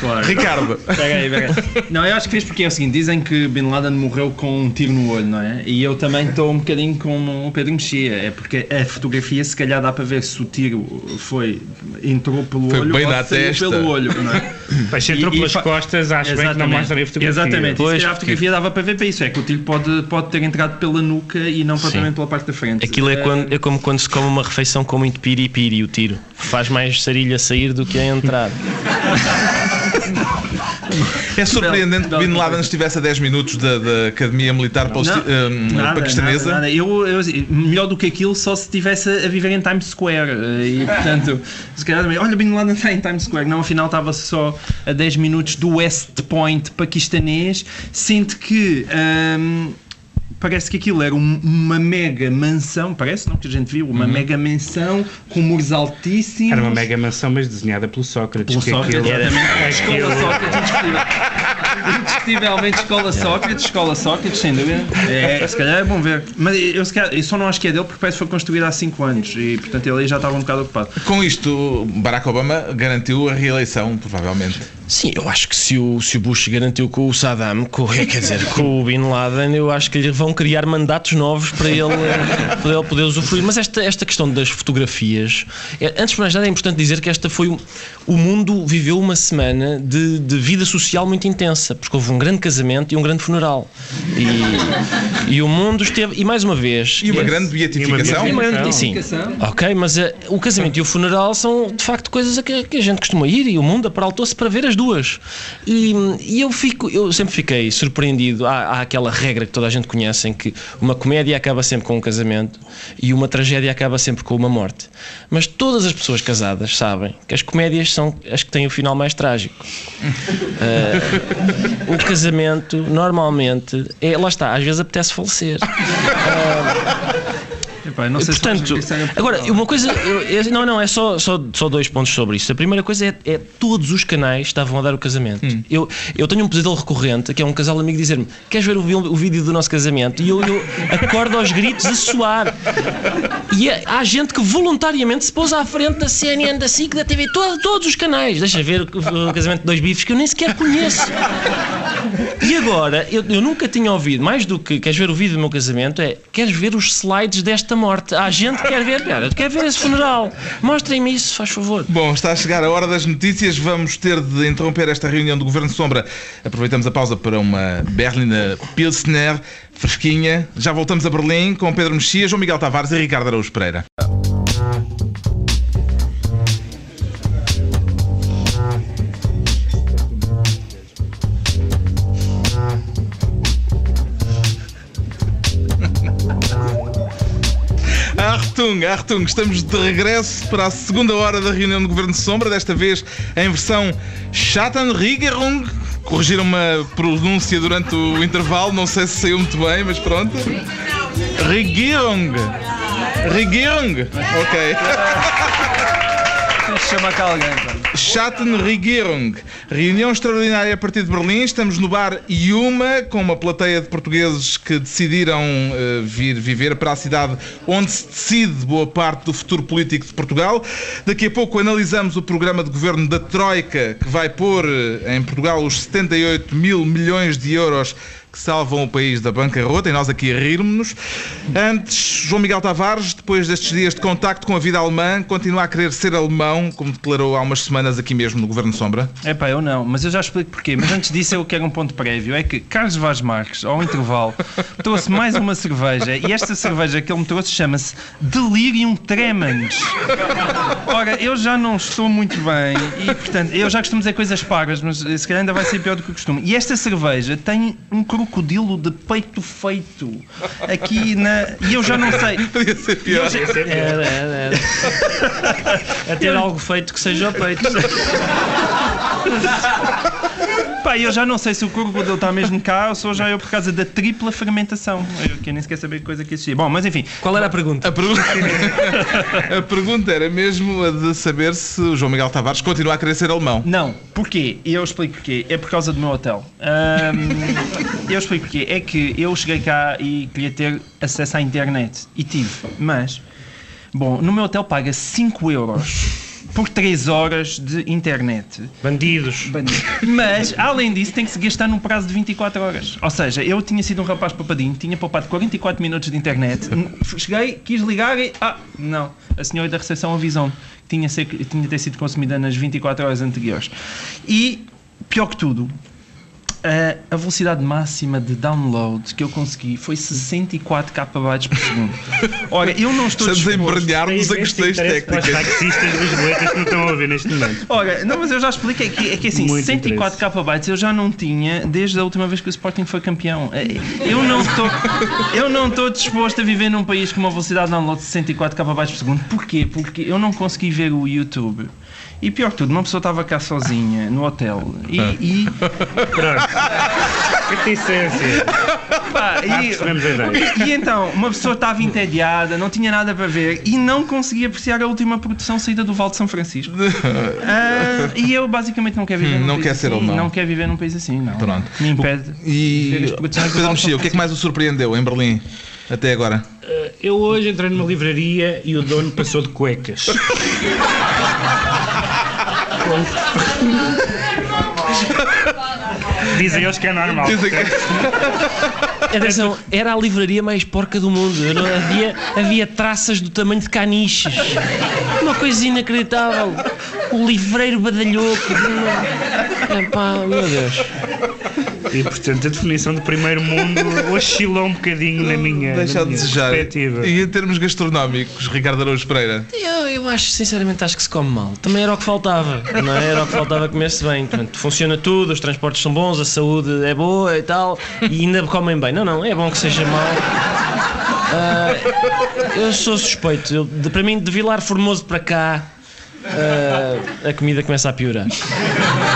Claro. Ricardo. Pega aí, pega aí. Não, eu acho que fez porque é o seguinte: dizem que Bin Laden morreu com um tiro no olho, não é? E eu também estou um bocadinho como o Pedro Mexia. É porque a fotografia, se calhar, dá para ver se o tiro foi. entrou pelo foi olho bem ou na testa. pelo olho, não é? Mas se entrou e, pelas e, costas, acho bem que não mostra a fotografia. Exatamente. Pois, e se a fotografia dava para ver para isso. É que o tiro pode, pode ter entrado pela nuca e não propriamente pela parte da frente. Aquilo é, quando, é como quando se come uma refeição com muito piripiri, o tiro. Faz mais sarilha sair do que a entrar. É surpreendente que Bin Laden estivesse a 10 minutos da, da Academia Militar não, um, nada, paquistanesa. Nada, nada. Eu, eu, melhor do que aquilo só se estivesse a viver em Times Square. Eh, e portanto, se calhar olha, Bin Laden está em Times Square. Não, afinal estava só a 10 minutos do West Point paquistanês. Sinto que. Um, parece que aquilo era um, uma mega mansão, parece, não? Que a gente viu, uma uhum. mega mansão com muros altíssimos. Era uma mega mansão, mas desenhada pelo Sócrates. Pelo Sócrates, aquilo, exatamente. Era, escola Sócrates, indiscutivelmente. indiscutivelmente escola Sócrates, escola Sócrates, sem dúvida. É, se calhar é bom ver. Mas eu, se calhar, eu só não acho que é dele porque parece que foi construído há 5 anos e, portanto, ele aí já estava um bocado ocupado. Com isto, Barack Obama garantiu a reeleição, provavelmente. Sim, eu acho que se o, se o Bush garantiu com o Saddam, com, quer dizer, com o Bin Laden, eu acho que lhe vão criar mandatos novos para ele, para ele poder usufruir. Mas esta, esta questão das fotografias, é, antes de mais nada é importante dizer que esta foi. O mundo viveu uma semana de, de vida social muito intensa, porque houve um grande casamento e um grande funeral. E, e o mundo esteve. E mais uma vez. E uma grande beatificação. E uma grande, sim. Ok, mas uh, o casamento e o funeral são de facto coisas a que, que a gente costuma ir e o mundo aparaltou-se para ver as duas. E, e, eu fico, eu sempre fiquei surpreendido. Há, há, aquela regra que toda a gente conhece em que uma comédia acaba sempre com um casamento e uma tragédia acaba sempre com uma morte. Mas todas as pessoas casadas sabem que as comédias são as que têm o final mais trágico. Uh, o casamento, normalmente, é, lá está, às vezes apetece falecer. Uh, Epá, não sei Portanto, se agora, uma coisa. Não, não, é só, só, só dois pontos sobre isso. A primeira coisa é, é todos os canais estavam a dar o casamento. Hum. Eu, eu tenho um pesadelo recorrente, que é um casal amigo dizer-me: Queres ver o, o, vídeo do nosso casamento? E eu, eu acordo aos gritos a suar. E é, há gente que voluntariamente se pôs à frente da CNN, da SIC, da TV, todo, todos os canais. Deixa ver o, o casamento de dois bifes que eu nem sequer conheço. E agora, eu, eu nunca tinha ouvido, mais do que queres ver o vídeo do meu casamento, é queres ver os slides desta morte. Há gente que quer ver, cara, quer ver esse funeral. Mostrem-me isso, faz favor. Bom, está a chegar a hora das notícias. Vamos ter de interromper esta reunião do Governo Sombra. Aproveitamos a pausa para uma Berliner Pilsner fresquinha. Já voltamos a Berlim com Pedro Mexia, João Miguel Tavares e Ricardo Araújo Pereira. Artung, Artung, estamos de regresso para a segunda hora da reunião do Governo de Sombra, desta vez em versão Schattenregierung. Corrigiram uma pronúncia durante o intervalo, não sei se saiu muito bem, mas pronto. Regierung. Regierung. Ok. Chama cá alguém. Schattenregierung. Reunião extraordinária a partir de Berlim. Estamos no bar Yuma, com uma plateia de portugueses que decidiram uh, vir viver para a cidade onde se decide boa parte do futuro político de Portugal. Daqui a pouco analisamos o programa de governo da Troika, que vai pôr uh, em Portugal os 78 mil milhões de euros que salvam o país da bancarrota e nós aqui a rirmos-nos. Antes, João Miguel Tavares, depois destes dias de contacto com a vida alemã, continua a querer ser alemão, como declarou há umas semanas aqui mesmo no Governo Sombra? É pá, eu não, mas eu já explico porquê. Mas antes disso, eu quero um ponto prévio: é que Carlos Vaz Marques, ao intervalo, trouxe mais uma cerveja e esta cerveja que ele me trouxe chama-se Delirium Tremens. Ora, eu já não estou muito bem e, portanto, eu já costumo dizer coisas pagas, mas se calhar ainda vai ser pior do que o costume. E esta cerveja tem um crocodilo de peito feito aqui na. E eu já não sei. Podia ser pior. Já- Era, era, era. A ter algo feito que seja ao peito. Pá, eu já não sei se o crocodilo está mesmo cá ou só já eu por causa da tripla fermentação. Eu que nem sequer sabia que coisa que existia. Bom, mas enfim. Qual era a pergunta? A pergunta, a pergunta era mesmo a de saber se o João Miguel Tavares continua a querer ser alemão. Não, porquê? E eu explico porquê. É por causa do meu hotel. Ahm, eu explico porquê. É que eu cheguei cá e queria ter acesso à internet. E tive. Mas, bom, no meu hotel paga 5 euros por 3 horas de internet. Bandidos. Mas, além disso, tem que se gastar num prazo de 24 horas. Ou seja, eu tinha sido um rapaz papadinho, tinha poupado 44 minutos de internet. Cheguei, quis ligar e. Ah, não. A senhora da recepção avisou-me que tinha, ser, tinha ter sido consumida nas 24 horas anteriores. E, pior que tudo, a, a velocidade máxima de download que eu consegui foi 64 KB por segundo. Ora, eu não estou Estamos a disposto... embrenhar-nos a questões para os técnicas. taxistas lisboetas que não estão a ouvir neste momento. Ora, não, mas eu já expliquei que, é que assim, Muito 104 KB eu já não tinha desde a última vez que o Sporting foi campeão. É, Eu não estou eu não estou disposto a viver num país com uma velocidade de download de 64 KB por segundo. Porquê? Porque eu não consegui ver o YouTube. E pior que tudo, uma pessoa estava cá sozinha no hotel e, e, Pronto. Reticência. pá, e, percebemos a ideia. e então, uma pessoa estava entediada, não tinha nada para ver e não conseguia apreciar a última produção saída do Val de São Francisco. Ah, e eu basicamente não quero viver Hum, num não país quer ser assim, alemão. Não quero viver num país assim, não. Pronto. Me impede. de ver E Pedro Mexia, o que é que mais o surpreendeu em Berlim até agora? Eu hoje entrei numa livraria e o dono passou de cuecas. Dizem eles que é normal. Dizem que- Atenção, era a livraria mais porca do mundo. Não- havia, havia traças do tamanho de caniches. Uma coisa inacreditável. O livreiro badalhoco. Epá, meu Deus. E portanto a definição de primeiro mundo oscilou um bocadinho na minha, Deixa na a minha desejar. perspectiva. E em termos gastronómicos, Ricardo Araújo Pereira? Eu, eu acho, sinceramente, acho que se come mal. Também era o que faltava, não é? Era o que faltava comer-se bem. Portanto, funciona tudo, os transportes são bons, a saúde é boa e tal, e ainda comem bem. Não, não, é bom que seja mal. Ah, eu sou suspeito. Eu, de- para mim, de Vilar Formoso para cá, ah, a comida começa a piorar.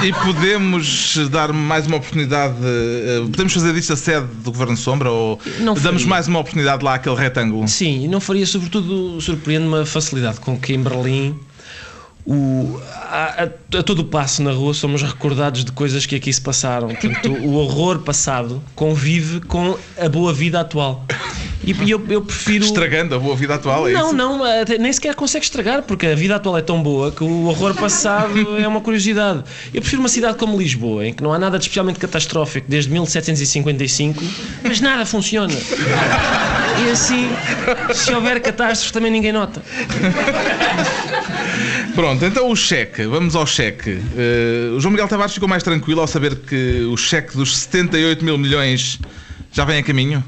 E podemos dar mais uma oportunidade? eh, Podemos fazer disto a sede do Governo Sombra ou Não damos faria. mais uma oportunidade lá àquele retângulo? Sim, e não faria, sobretudo, surpreende-me a facilidade com que em Berlim, o, a, a- a todo o passo na rua, somos recordados de coisas que aqui se passaram. Portanto, o horror passado convive com a boa vida atual. E e eu, eu prefiro. Estragando a boa vida atual, é Não, isso? não, nem sequer consegue estragar, porque a vida atual é tão boa que o horror passado é uma curiosidade. Eu prefiro uma cidade como Lisboa, em que não há nada de especialmente catastrófico desde 1755, mas nada funciona. E assim, se houver catástrofes, também ninguém nota. Pronto, então o cheque, vamos ao cheque. Eh, o João Miguel Tavares ficou mais tranquilo ao saber que o cheque dos 78 mil milhões já vem a caminho?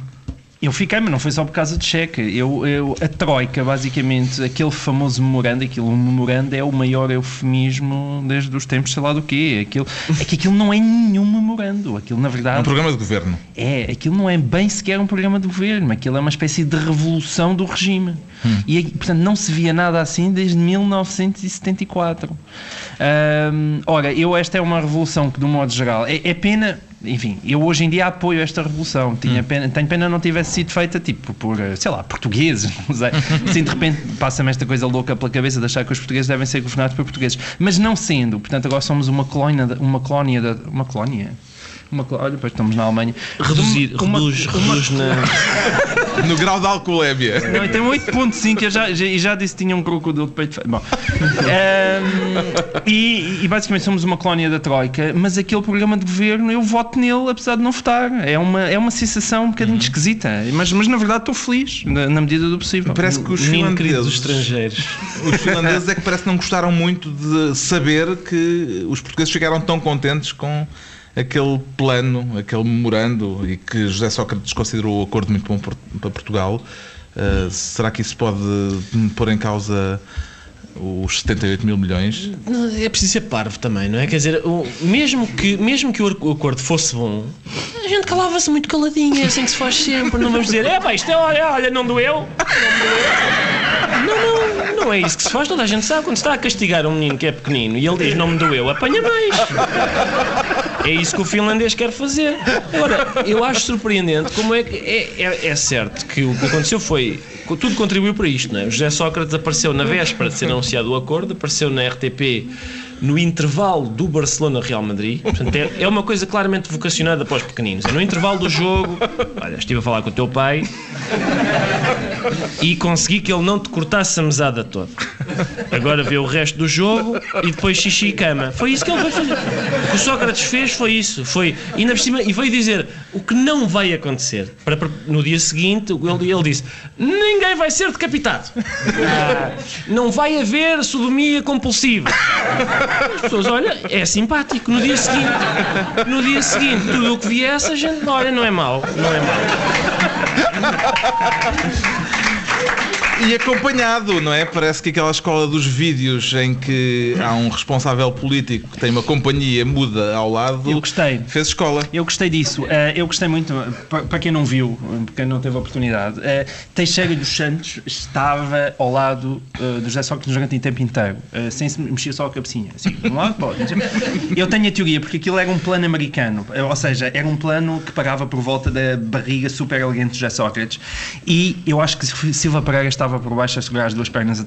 Eu fiquei, mas não foi só por causa de cheque. Eu, eu- a Troika, basicamente, aquele famoso memorando, aquilo, um memorando é o maior eufemismo desde os tempos, sei lá do quê. Aquilo, é que aquilo não é nenhum memorando. Aquilo, na É um verdade, programa de governo. é. Aquilo não é bem sequer um programa de governo. Aquilo é uma espécie de revolução do regime. E, portanto, não se via nada assim desde 1974. Ahm, ora, eu, esta é uma revolução que, de um modo geral, é, é pena. Enfim, eu hoje em dia apoio esta revolução. Tinha pena, tenho pena não tivesse sido feita tipo por, eh, sei lá, portugueses. Não sei. Assim, de repente passa-me esta coisa louca pela cabeça de achar que os portugueses devem ser governados por portugueses. Mas não sendo, portanto, agora somos uma colónia, uma colónia, uma colónia. Uma, olha, depois estamos na Alemanha. Reduzir, Uma- reduz, uma- reduz na. No grau de alcoolémia. Não, e tem 8.5, eu já, já, e já disse que tinha um crocodilo de peito feio. Bom, Ehm, e, e basicamente somos uma colónia da Troika, mas aquele programa de governo eu voto nele apesar de não votar. É uma, é uma sensação um bocadinho esquisita, mas, mas na verdade estou feliz, na, na medida do possível. Parece que os finlandeses, estrangeiros. os finlandeses é que parece que não gostaram muito de saber que os portugueses ficaram tão contentes com aquele plano, aquele memorando e que José Sócrates considerou o acordo muito bom para Portugal. Uh, será que isso pode pôr em causa os 78 mil milhões? Não, É preciso ser parvo também, não é? Quer dizer, mesmo, que, mesmo que o acordo fosse bom, a gente calava-se muito caladinha, assim que se faz sempre. Não vamos dizer, é pá, isto é, olha, olha, não doeu. Não, não, não é isso que se faz. Toda a gente sabe quando se está a castigar um menino que é pequenino e ele diz não me doeu, apanha mais. É isso que o finlandês quer fazer. Agora, eu acho surpreendente como é que. É, é, é certo que o que aconteceu foi. Tudo contribuiu para isto, não é? O José Sócrates apareceu na véspera de ser anunciado o acordo, apareceu na RTP no intervalo do Barcelona-Real Madrid. Portanto, é, é uma coisa claramente vocacionada para os pequeninos. É no intervalo do jogo. Olha, estive a falar com o teu pai e consegui que ele não te cortasse a mesada toda. Agora vê o resto do jogo e depois xixi e cama. Foi isso que ele veio fazer. O que o Sócrates fez foi isso. Foi, e, por cima, e veio dizer o que não vai acontecer. Para, para- no dia seguinte, ele, ele disse: ninguém vai ser decapitado. Ah, não vai haver sodomia compulsiva. As pessoas, olha, é simpático. No dia seguinte, no dia seguinte, tudo o que viesse, a gente, olha, não é mau, não é mau. E acompanhado, não é? Parece que aquela escola dos vídeos em que há um responsável político que tem uma companhia muda ao lado. Eu gostei. Fez escola. Eu gostei disso. Eh, eu gostei muito, pa- para quem não viu, para quem não teve a oportunidade, eh, Teixeira dos Santos estava ao lado eh, do José Sócrates durante o tempo inteiro, eh, sem se mexer só a cabecinha. Assim, de um lado, outro. Eu tenho a teoria, porque aquilo era um plano americano, ou seja, era um plano que parava por volta da barriga super elegante de José Sócrates. E eu acho que Silva Pereira estava por baixo a segurar as duas pernas a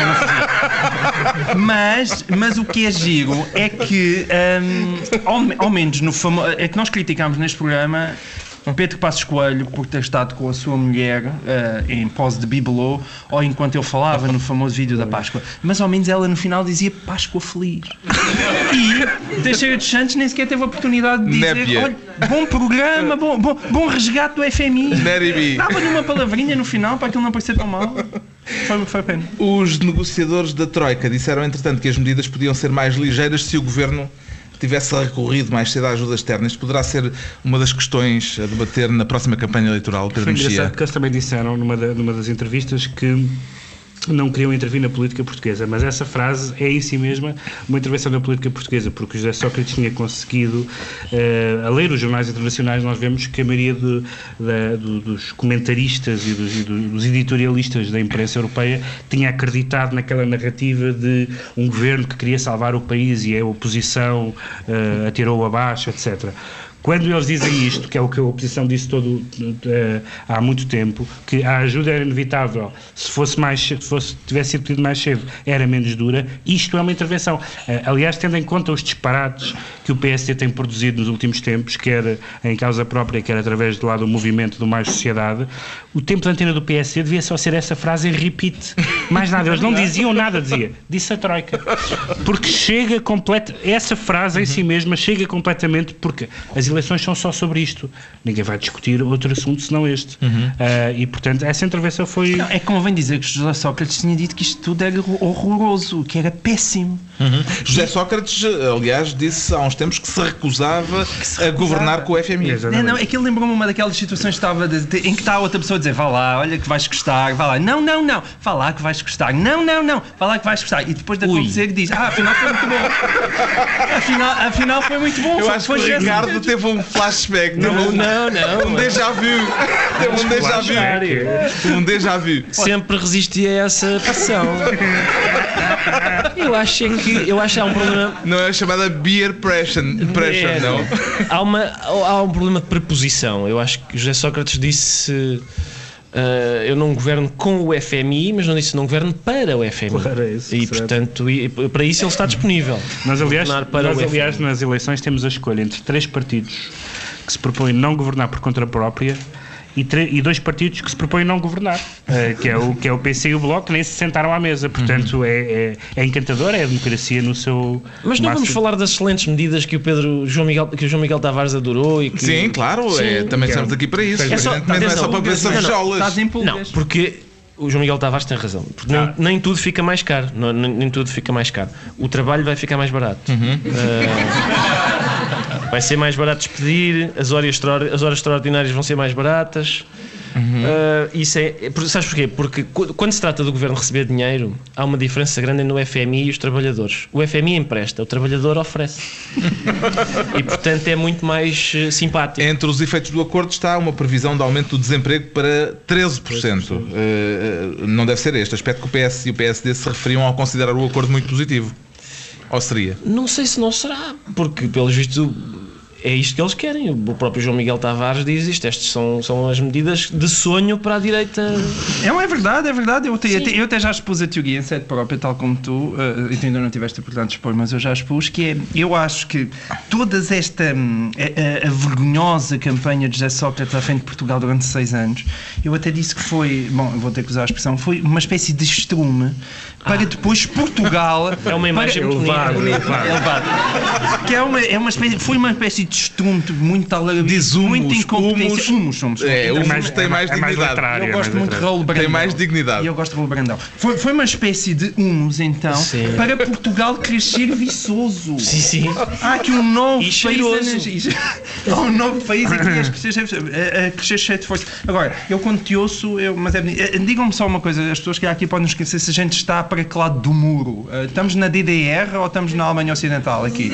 eu não fazia. Mas, mas o que é giro é que, hum, ao, ao menos no famoso. É que nós criticámos neste programa Pedro Passos Coelho por ter estado com a sua mulher eh, em pose de bibelô ou enquanto ele falava no famoso vídeo da Páscoa. Mas ao menos ela no final dizia Páscoa Feliz. E Teixeira dos Santos nem sequer teve a oportunidade de dizer: bom programa, bom, bom, bom resgate do FMI. Neribi. Dava-lhe uma palavrinha no final para aquilo não parecer tão mal. Foi, foi pena. Os negociadores da Troika disseram, entretanto, que as medidas podiam ser mais ligeiras se o governo tivesse recorrido mais cedo à ajuda externa. Isto poderá ser uma das questões a debater na próxima campanha eleitoral, Pedro Foi Mexia. engraçado que eles também disseram numa, da- numa das entrevistas que não queriam intervir na política portuguesa, mas essa frase é em si mesma uma intervenção na política portuguesa, porque José Sócrates tinha conseguido, eh, a ler os jornais internacionais, nós vemos que a maioria dos comentaristas e dos, e do- dos editorialistas da imprensa europeia tinha acreditado naquela narrativa de um governo que queria salvar o país e a oposição eh, atirou-o abaixo, etc. Quando eles dizem isto, que é o que a oposição disse todo, eh, há muito tempo, que a ajuda era inevitável, se fosse mais se fosse, tivesse sido pedido mais cedo, era menos dura, isto é uma intervenção. Eh, aliás, tendo em conta os disparates que o PSD tem produzido nos últimos tempos, quer em causa própria, quer através do lado do movimento do Mais Sociedade, o tempo de antena do PSD devia só ser essa frase em repeat. Mais nada, eles não diziam nada, dizia, disse a Troika. Porque chega completa, essa frase em si mesma chega completamente, porque as eleições são só sobre isto. Ninguém vai discutir outro assunto senão este. Ah, e, portanto, essa intervenção foi. Não, é que convém dizer que José Sócrates tinha dito que isto tudo era horroroso, que era péssimo. José Sócrates, aliás, disse há uns tempos que se recusava, a governar com o FMI. Exatamente. Não, não, é que ele lembrou-me uma daquelas situações que estava de- de- em que está a outra pessoa a dizer vá lá, olha que vais gostar, vá lá, não, não, não, vá lá que vais gostar, não, não, não, vá lá que vais gostar. E depois de Ui. acontecer diz, ah, afinal foi muito bom. Afinal, afinal foi muito bom. Eu foi- acho que foi o José Ricardo Sócrates. teve um flashback, teve Não, um, não, não. um déjà vu. Teve um déjà vu. Um déjà vu. Sempre resisti a essa pressão. Eu acho é que eu acho que há um problema. Não é chamada beer pressure, pressure É, não. Há, uma, há um problema de preposição. Eu acho que José Sócrates disse Uh, eu não governo com o FMI, mas não disse não governo para o FMI. Claro, é isso, e certo. portanto, e, para isso ele está disponível. Nós, aliás, nós, aliás, nas eleições temos a escolha entre três partidos que se propõem não governar por conta própria e, e dois partidos que se propõem não governar, eh, que, é o, que é o PC e o Bloco, que nem se sentaram à mesa. Portanto, é, é, é encantador, é a democracia no seu. Mas não vamos máximo. falar das excelentes medidas que o Pedro João Miguel, que o João Miguel Tavares adorou e que Sim, claro, é, também que é estamos um- aqui para isso. É só- não é só para ver não, não, Não, porque o João Miguel Tavares tem razão. Porque nem, Ah. nem tudo fica mais caro. Não- nem, nem tudo fica mais caro. O trabalho vai ficar mais barato. Ah, vai ser mais barato despedir, as horas, as horas extraordinárias vão ser mais baratas. Ah, isso é, é- sabes porquê? Porque quando se trata do governo receber dinheiro, há uma diferença grande no FMI e os trabalhadores. O FMI empresta, o trabalhador oferece. e portanto é muito mais eh, simpático. Entre os efeitos do acordo está uma previsão de aumento do desemprego para 13%. Eh, eh, não deve ser este aspecto que o PS e o PSD se referiam ao considerar o acordo muito positivo. Ou seria? Não sei se não será, porque pelos vistos é isto que eles querem. O próprio João Miguel Tavares diz isto. Estas são, são as medidas de sonho para a direita. É, é verdade, é verdade. Eu até, eu até- eu até já expus a teoria em sede própria, tal como tu, uh, e tu ainda não tiveste a oportunidade de expor, mas eu já expus, que é, eu acho que todas esta hum, a, a- a vergonhosa campanha de José Sócrates à frente de Portugal durante seis anos, eu até disse que foi, bom, vou ter que usar a expressão, foi uma espécie de estrume para depois Portugal... É uma imagem para, elevado. Que é uma, é uma espécie, foi uma espécie de estrume muito alargado, Diz muito humus, incompetência. humus. Humus. É, Então, humus mais- tem é mais é mais dignidade. eu é gosto mais muito de. Raul Brandão. Tem mais dignidade. E eu gosto de Raul Brandão. Foi, foi uma espécie de humus, então, Sim. para Portugal crescer viçoso. Sim, sim. Há aqui um novo E país. Há um novo país aqui a crescer, a- a crescer cheio de força. Agora, eu quando te ouço, eu, mas é, bonito. Eh, digam-me só uma coisa: as pessoas que há aqui podem esquecer se a gente está para que lado do muro. Eh, estamos na DDR ou estamos na Alemanha Ocidental aqui?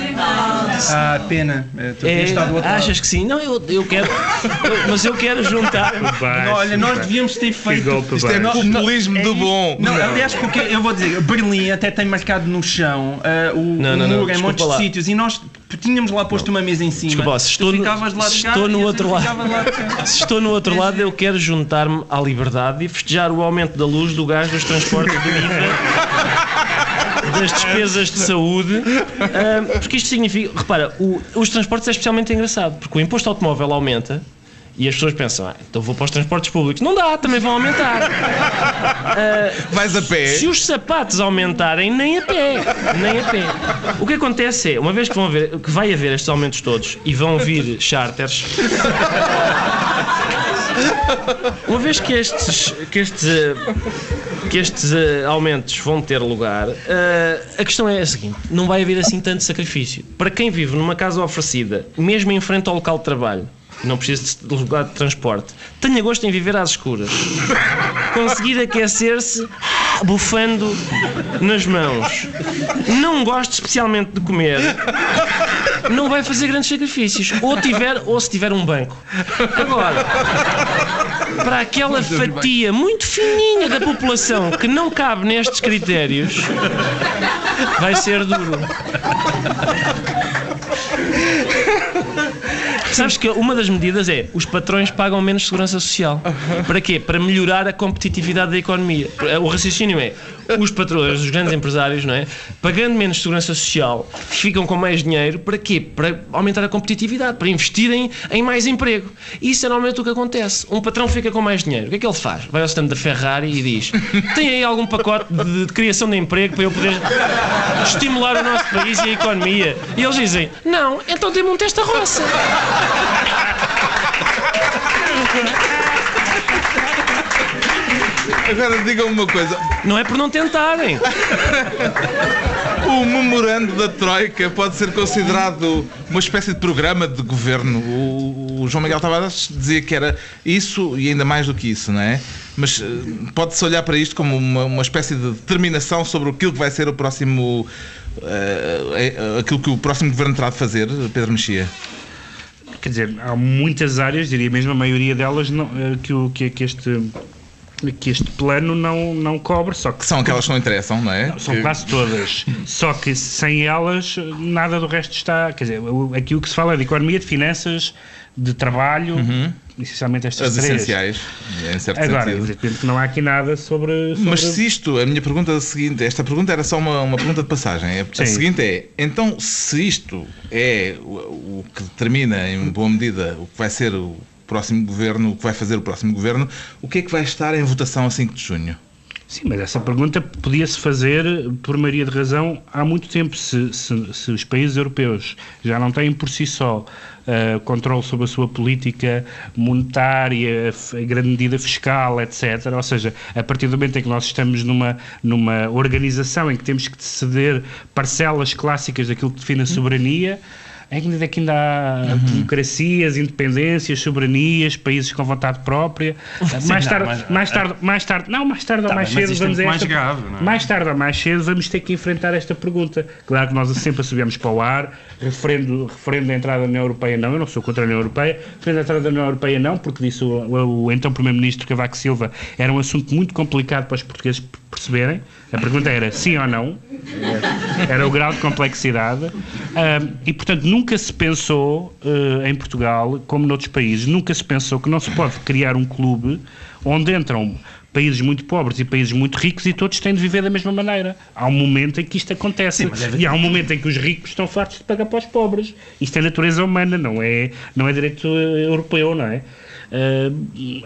Ah, pena. Eh, tu É, estar do outro lado. achas que sim? Não, eu, eu quero. eu- mas eu quero juntar. Baixo, Olha, nós devíamos ter feito. Isto é populismo do isto. bom. Não, aliás, porque eu vou dizer, Berlim até tem marcado no chão ah, o, Não, o não, não, muro em desculpa montes lá. de sítios e nós tínhamos lá posto uma mesa em cima. Desculpa se estou tu no- se estou no eu outro lado. Se estou no outro lado, eu quero juntar-me à liberdade e festejar o aumento da luz, do gás, dos transportes, do IVA, das despesas de saúde. ah, porque isto significa. Repara, o- os transportes é especialmente engraçado, porque o imposto automóvel aumenta. E as pessoas pensam, ah, então vou para os transportes públicos. Não dá, também vão aumentar. Vais a pé. Se os sapatos aumentarem, nem a pé. Nem a pé. O que acontece é, uma vez que, vão haver, que vai haver estes aumentos todos e vão vir charters, uma vez que estes, que estes, que estes eh, aumentos vão ter lugar, eh, a questão é a seguinte: não vai haver assim tanto sacrifício. Para quem vive numa casa oferecida, mesmo em frente ao local de trabalho, não precisa de lugar de transporte, tenha gosto em viver às escuras. Conseguir aquecer-se bufando nas mãos. Não gosto especialmente de comer. Não vai fazer grandes sacrifícios. Ou, tiver, ou se tiver um banco. Agora, para aquela fatia muito fininha da população que não cabe nestes critérios, vai ser duro. Sabes que uma das medidas é os patrões pagam menos segurança social. Para quê? Para melhorar a competitividade da economia. O raciocínio é os patrões, os grandes empresários, não é? Pagando menos segurança social, ficam com mais dinheiro. Para quê? Para aumentar a competitividade, para investirem em mais emprego. Isso é normalmente o que acontece. Um patrão fica com mais dinheiro. O que é que ele faz? Vai ao stand da Ferrari e diz: tem aí algum pacote de, de criação de emprego para eu poder estimular o nosso país e a economia? E eles dizem: não, então dê-me um testa roça. Agora digam-me uma coisa. Não é por não tentarem. O memorando da Troika pode ser considerado uma espécie de programa de governo. O, o João Miguel Tavares dizia que era isso e ainda mais do que isso, não é? Mas eh, pode-se olhar para isto como uma, uma espécie de determinação sobre aquilo que vai ser o próximo. eh, aquilo que o próximo governo terá de fazer, Pedro Mexia. Quer dizer, há muitas áreas, diria mesmo a maioria delas, não, eh, que, o, que, que este que este plano não, não cobre, só que são aquelas que não interessam, não é? são Que- quase todas. Só que sem elas, nada do resto está. Quer dizer, aqui o que se fala é de economia, de finanças, de trabalho, essencialmente estas As três. essenciais, em certo Agora, sentido. evidentemente que não há aqui nada sobre. sobre... Mas se isto, a minha pergunta é a seguinte, esta pergunta era só uma, uma pergunta de passagem. A, Sim. seguinte é, então se isto é o, o que determina em boa medida o que vai ser o próximo governo, o que vai fazer o próximo governo, o que é que vai estar em votação a 5 de junho? Sim, mas essa pergunta podia-se fazer por maioria de razão há muito tempo. Se, se- se os países europeus já não têm por si só eh, controle sobre a sua política monetária, em grande medida fiscal, etc. Ou seja, a partir do momento em que nós estamos numa, numa organização em que temos que ceder parcelas clássicas daquilo que define a soberania. Que é que ainda há democracias, independências, soberanias, países com vontade própria. mais, não, tarde, mas- mais tarde, mais tarde, não, mais tarde ou Tá mais bem, mas cedo é vamos muito mais esta, grave, é? mais tarde ou mais cedo vamos ter que enfrentar esta pergunta. Claro que nós sempre a subimos para o ar, referendo, referendo a entrada na União Europeia não, eu não sou contra a União Europeia, referendo a entrada da União Europeia não, porque disse o, o, o então Primeiro-Ministro Cavaco Silva, era um assunto muito complicado para os portugueses perceberem. A pergunta era sim ou não, era o grau de complexidade. E, portanto, nunca se pensou eh, em Portugal, como noutros países, nunca se pensou que não se pode criar um clube onde entram países muito pobres e países muito ricos e todos têm de viver da mesma maneira. Há um momento em que isto acontece. E há um momento em que os ricos estão fartos de pagar para os pobres. Isto é natureza humana, não é, não é direito eh, europeu, não é?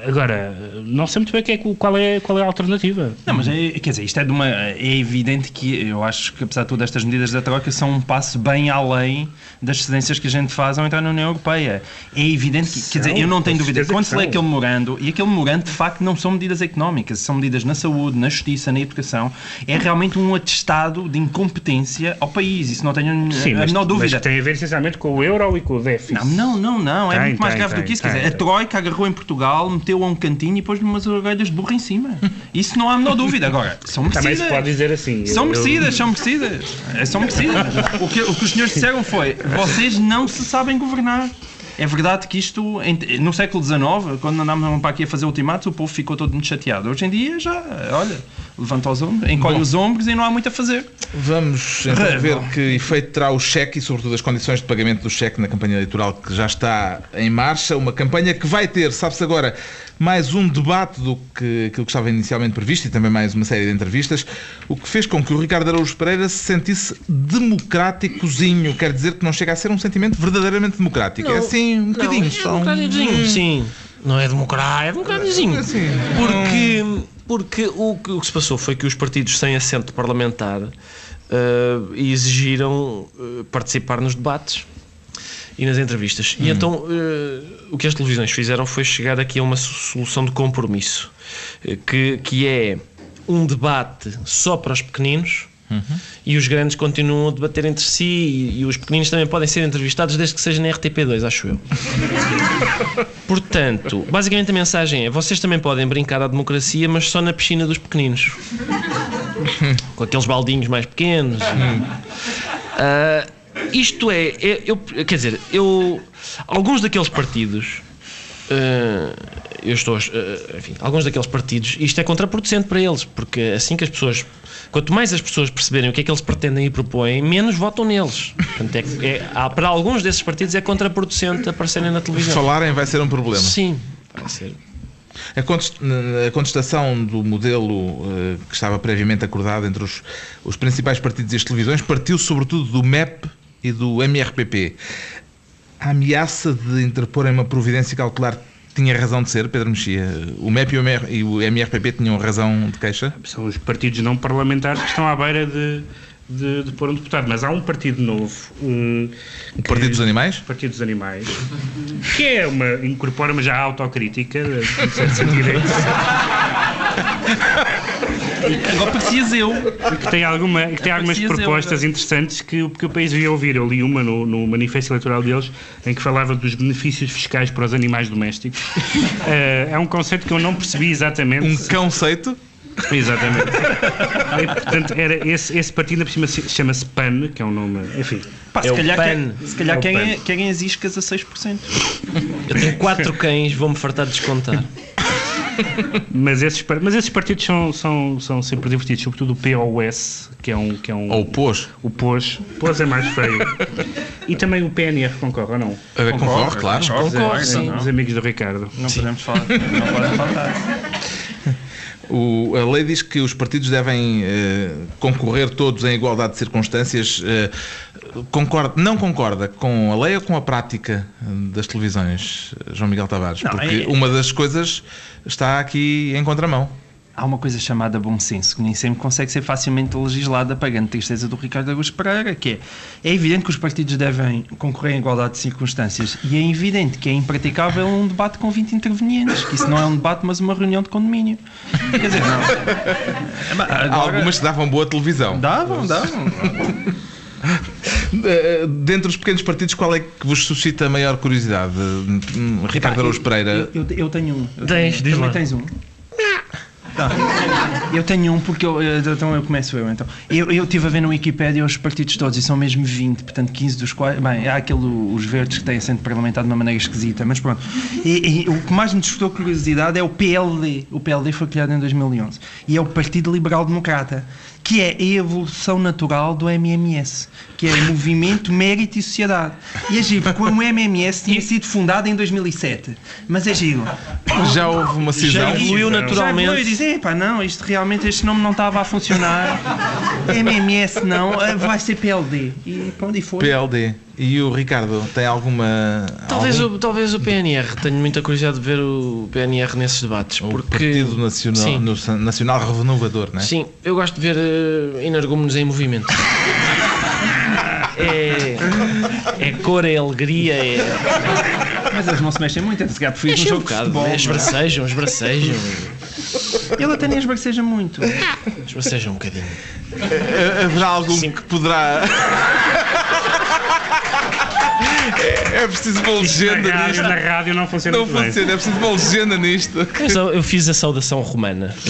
Agora, não sei muito bem que é qual, é, qual é a alternativa. Não, mas é, quer dizer, isto é de uma. É evidente que eu acho que, apesar de todas estas medidas da Troika, são um passo bem além das cedências que a gente faz ao entrar na União Europeia. É evidente que, quer dizer, eu não tenho dúvida, quando se lê são. aquele memorando, e aquele memorando de facto não são medidas económicas, são medidas na saúde, na justiça, na educação, é realmente um atestado de incompetência ao país. Isso não tenho Sim, a mas, menor mas dúvida. tem a ver essencialmente com o euro e com o déficit. Não, não, não, não. É Tem, muito mais tem, grave do tem, que isso. Quer dizer, a. Troika agarrou em Portugal, meteu a um cantinho e pôs-lhe umas orelhas de burro em cima. Isso não há a menor dúvida. Agora, são Também merecidas. se pode dizer assim. São eu- merecidas, são merecidas. É, são merecidas. O que, o que os senhores disseram foi: vocês não se sabem governar. É verdade que isto, no século XIX, quando andámos para aqui a fazer ultimatos, o povo ficou todo muito chateado. Hoje em dia, já, olha, levanta os ombros, encolhe os ombros e não há muito a fazer. Vamos então ver que efeito terá o cheque e, sobretudo, as condições de pagamento do cheque na campanha eleitoral que já está em marcha. Uma campanha que vai ter, sabe-se agora, mais um debate do que aquilo que estava inicialmente previsto e também mais uma série de entrevistas, o que fez com que o Ricardo Araújo Pereira se sentisse democráticozinho. Quer dizer que não chega a ser um sentimento verdadeiramente democrático. é assim, um bocadinho. Não, só é um- democráticozinho, sim. Não é democrático, é democráticozinho. Assim, Porque, porque o, que, o que se passou foi que os partidos sem assento parlamentar eh, exigiram eh, participar nos debates e nas entrevistas. E então eh, o que as televisões fizeram foi chegar aqui a uma so- solução de compromisso, que, que é um debate só para os pequeninos. E os grandes continuam a debater entre si e, e os pequeninos também podem ser entrevistados desde que seja na RTP2, acho eu. Portanto, basicamente a mensagem é: vocês também podem brincar à democracia, mas só na piscina dos pequeninos. Com aqueles baldinhos mais pequenos. Ah, isto é, é- eu, quer dizer, eu. Alguns daqueles partidos. ah, eu estou. ah, enfim, alguns daqueles partidos. Isto é contraproducente para eles, porque assim que as pessoas. Quanto mais as pessoas perceberem o que é que eles pretendem e propõem, menos votam neles. Portanto, é, é- há- para alguns desses partidos é contraproducente aparecerem na televisão. Falarem vai ser um problema. Sim, vai ser. A contestação do modelo eh, que estava previamente acordado entre os, os principais partidos e as televisões partiu sobretudo do MEP e do MRPP. A ameaça de interporem uma providência cautelar tinha razão de ser, Pedro Mexia? O MEP e o, MR, e o MRPP tinham razão de queixa? São os partidos não parlamentares que estão à beira de, de, de pôr um deputado. Mas há um partido novo. Um, O Partido dos Animais? Partido dos Animais, que é uma, incorpora uma já autocrítica, de certo sentido, Agora parecias eu. que tem, alguma, que tem algumas Parecias eu, propostas interessantes que, o- que o país devia ouvir. Eu li uma no, no manifesto eleitoral deles em que falava dos benefícios fiscais para os animais domésticos. Eh, é um conceito que eu não percebi exatamente. Um conceito? Exatamente. E, portanto, era esse, esse partido, por cima, se- chama-se PAN, que é um nome. Enfim. Pá, se É calhar, PAN. quer- se calhar É o querem, PAN. querem as iscas a 6%. Eu tenho quatro cães, vou-me fartar de descontar. mas, esses, mas esses partidos são, são, são sempre divertidos, sobretudo o POS, que é um. Que é um Ou o POS. O POS. POS é mais feio. e também o PNR concorre ou não? Uh, concorre, claro. Concorre, sim. Os amigos do Ricardo. Não podemos falar, não podem faltar. O, a lei diz que os partidos devem eh, concorrer todos em igualdade de circunstâncias. Eh, concorda, não concorda com a lei ou com a prática das televisões, João Miguel Tavares? Não, Porque é- uma das coisas está aqui em contramão. Há uma coisa chamada bom senso, que nem sempre consegue ser facilmente legislada, pagando tristeza do Ricardo Augusto Pereira, que é, é evidente que os partidos devem concorrer em igualdade de circunstâncias e é evidente que é impraticável um debate com 20 intervenientes, que isso não é um debate, mas uma reunião de condomínio. Quer dizer, não. Agora- algumas que davam boa televisão. Davam, davam. Eh, Dentre os pequenos partidos, qual é que vos suscita a maior curiosidade? Hum, Ricardo Araújo Pereira. Eu, eu- eu tenho um. Eu Tens, tenho- também lá. tens um. Tá. Eu tenho um porque eu, eu- então eu começo eu então. Eu, eu estive a ver no Wikipedia os partidos todos e são mesmo 20, portanto 15 dos quais. Bem, há aquele, os verdes que têm assento parlamentar de uma maneira esquisita, mas pronto. E, e o que mais me despertou curiosidade é o PLD. O PLD foi criado em 2011 e é o Partido Liberal Democrata, que é a evolução natural do MMS, que é Movimento, Mérito e Sociedade. E é giro, porque o MMS tinha sido fundado em 2007, mas é giro. Já houve uma cisão. Já evoluiu Já naturalmente. foi, dizer, epá, não, isto realmente, este nome não estava a funcionar. MMS não, eh, vai ser PLD. E pronto, e foi. PLD. E o Ricardo, tem alguma. Talvez algum- o, talvez o PNR. Tenho muita curiosidade de ver o PNR nesses debates. O porque, Partido Nacional, Sim. no- Nacional Renovador, não é? Sim, eu gosto de ver uh, energúmenos em movimento. É, é cor, é alegria, é. Mas eles não se mexem muito, é se calhar prefiro um um jogo de bocado, futebol. né? é? esbracejam, esbracejam. Ele até nem esbarceja muito. Esbracejam um bocadinho. Eh, Haverá algum Sim. que poderá. É, é preciso uma Na legenda rádio, nisto. na rádio não funciona Não muito bem. funciona, é preciso uma legenda nisto. Eu, só- eu fiz a saudação romana.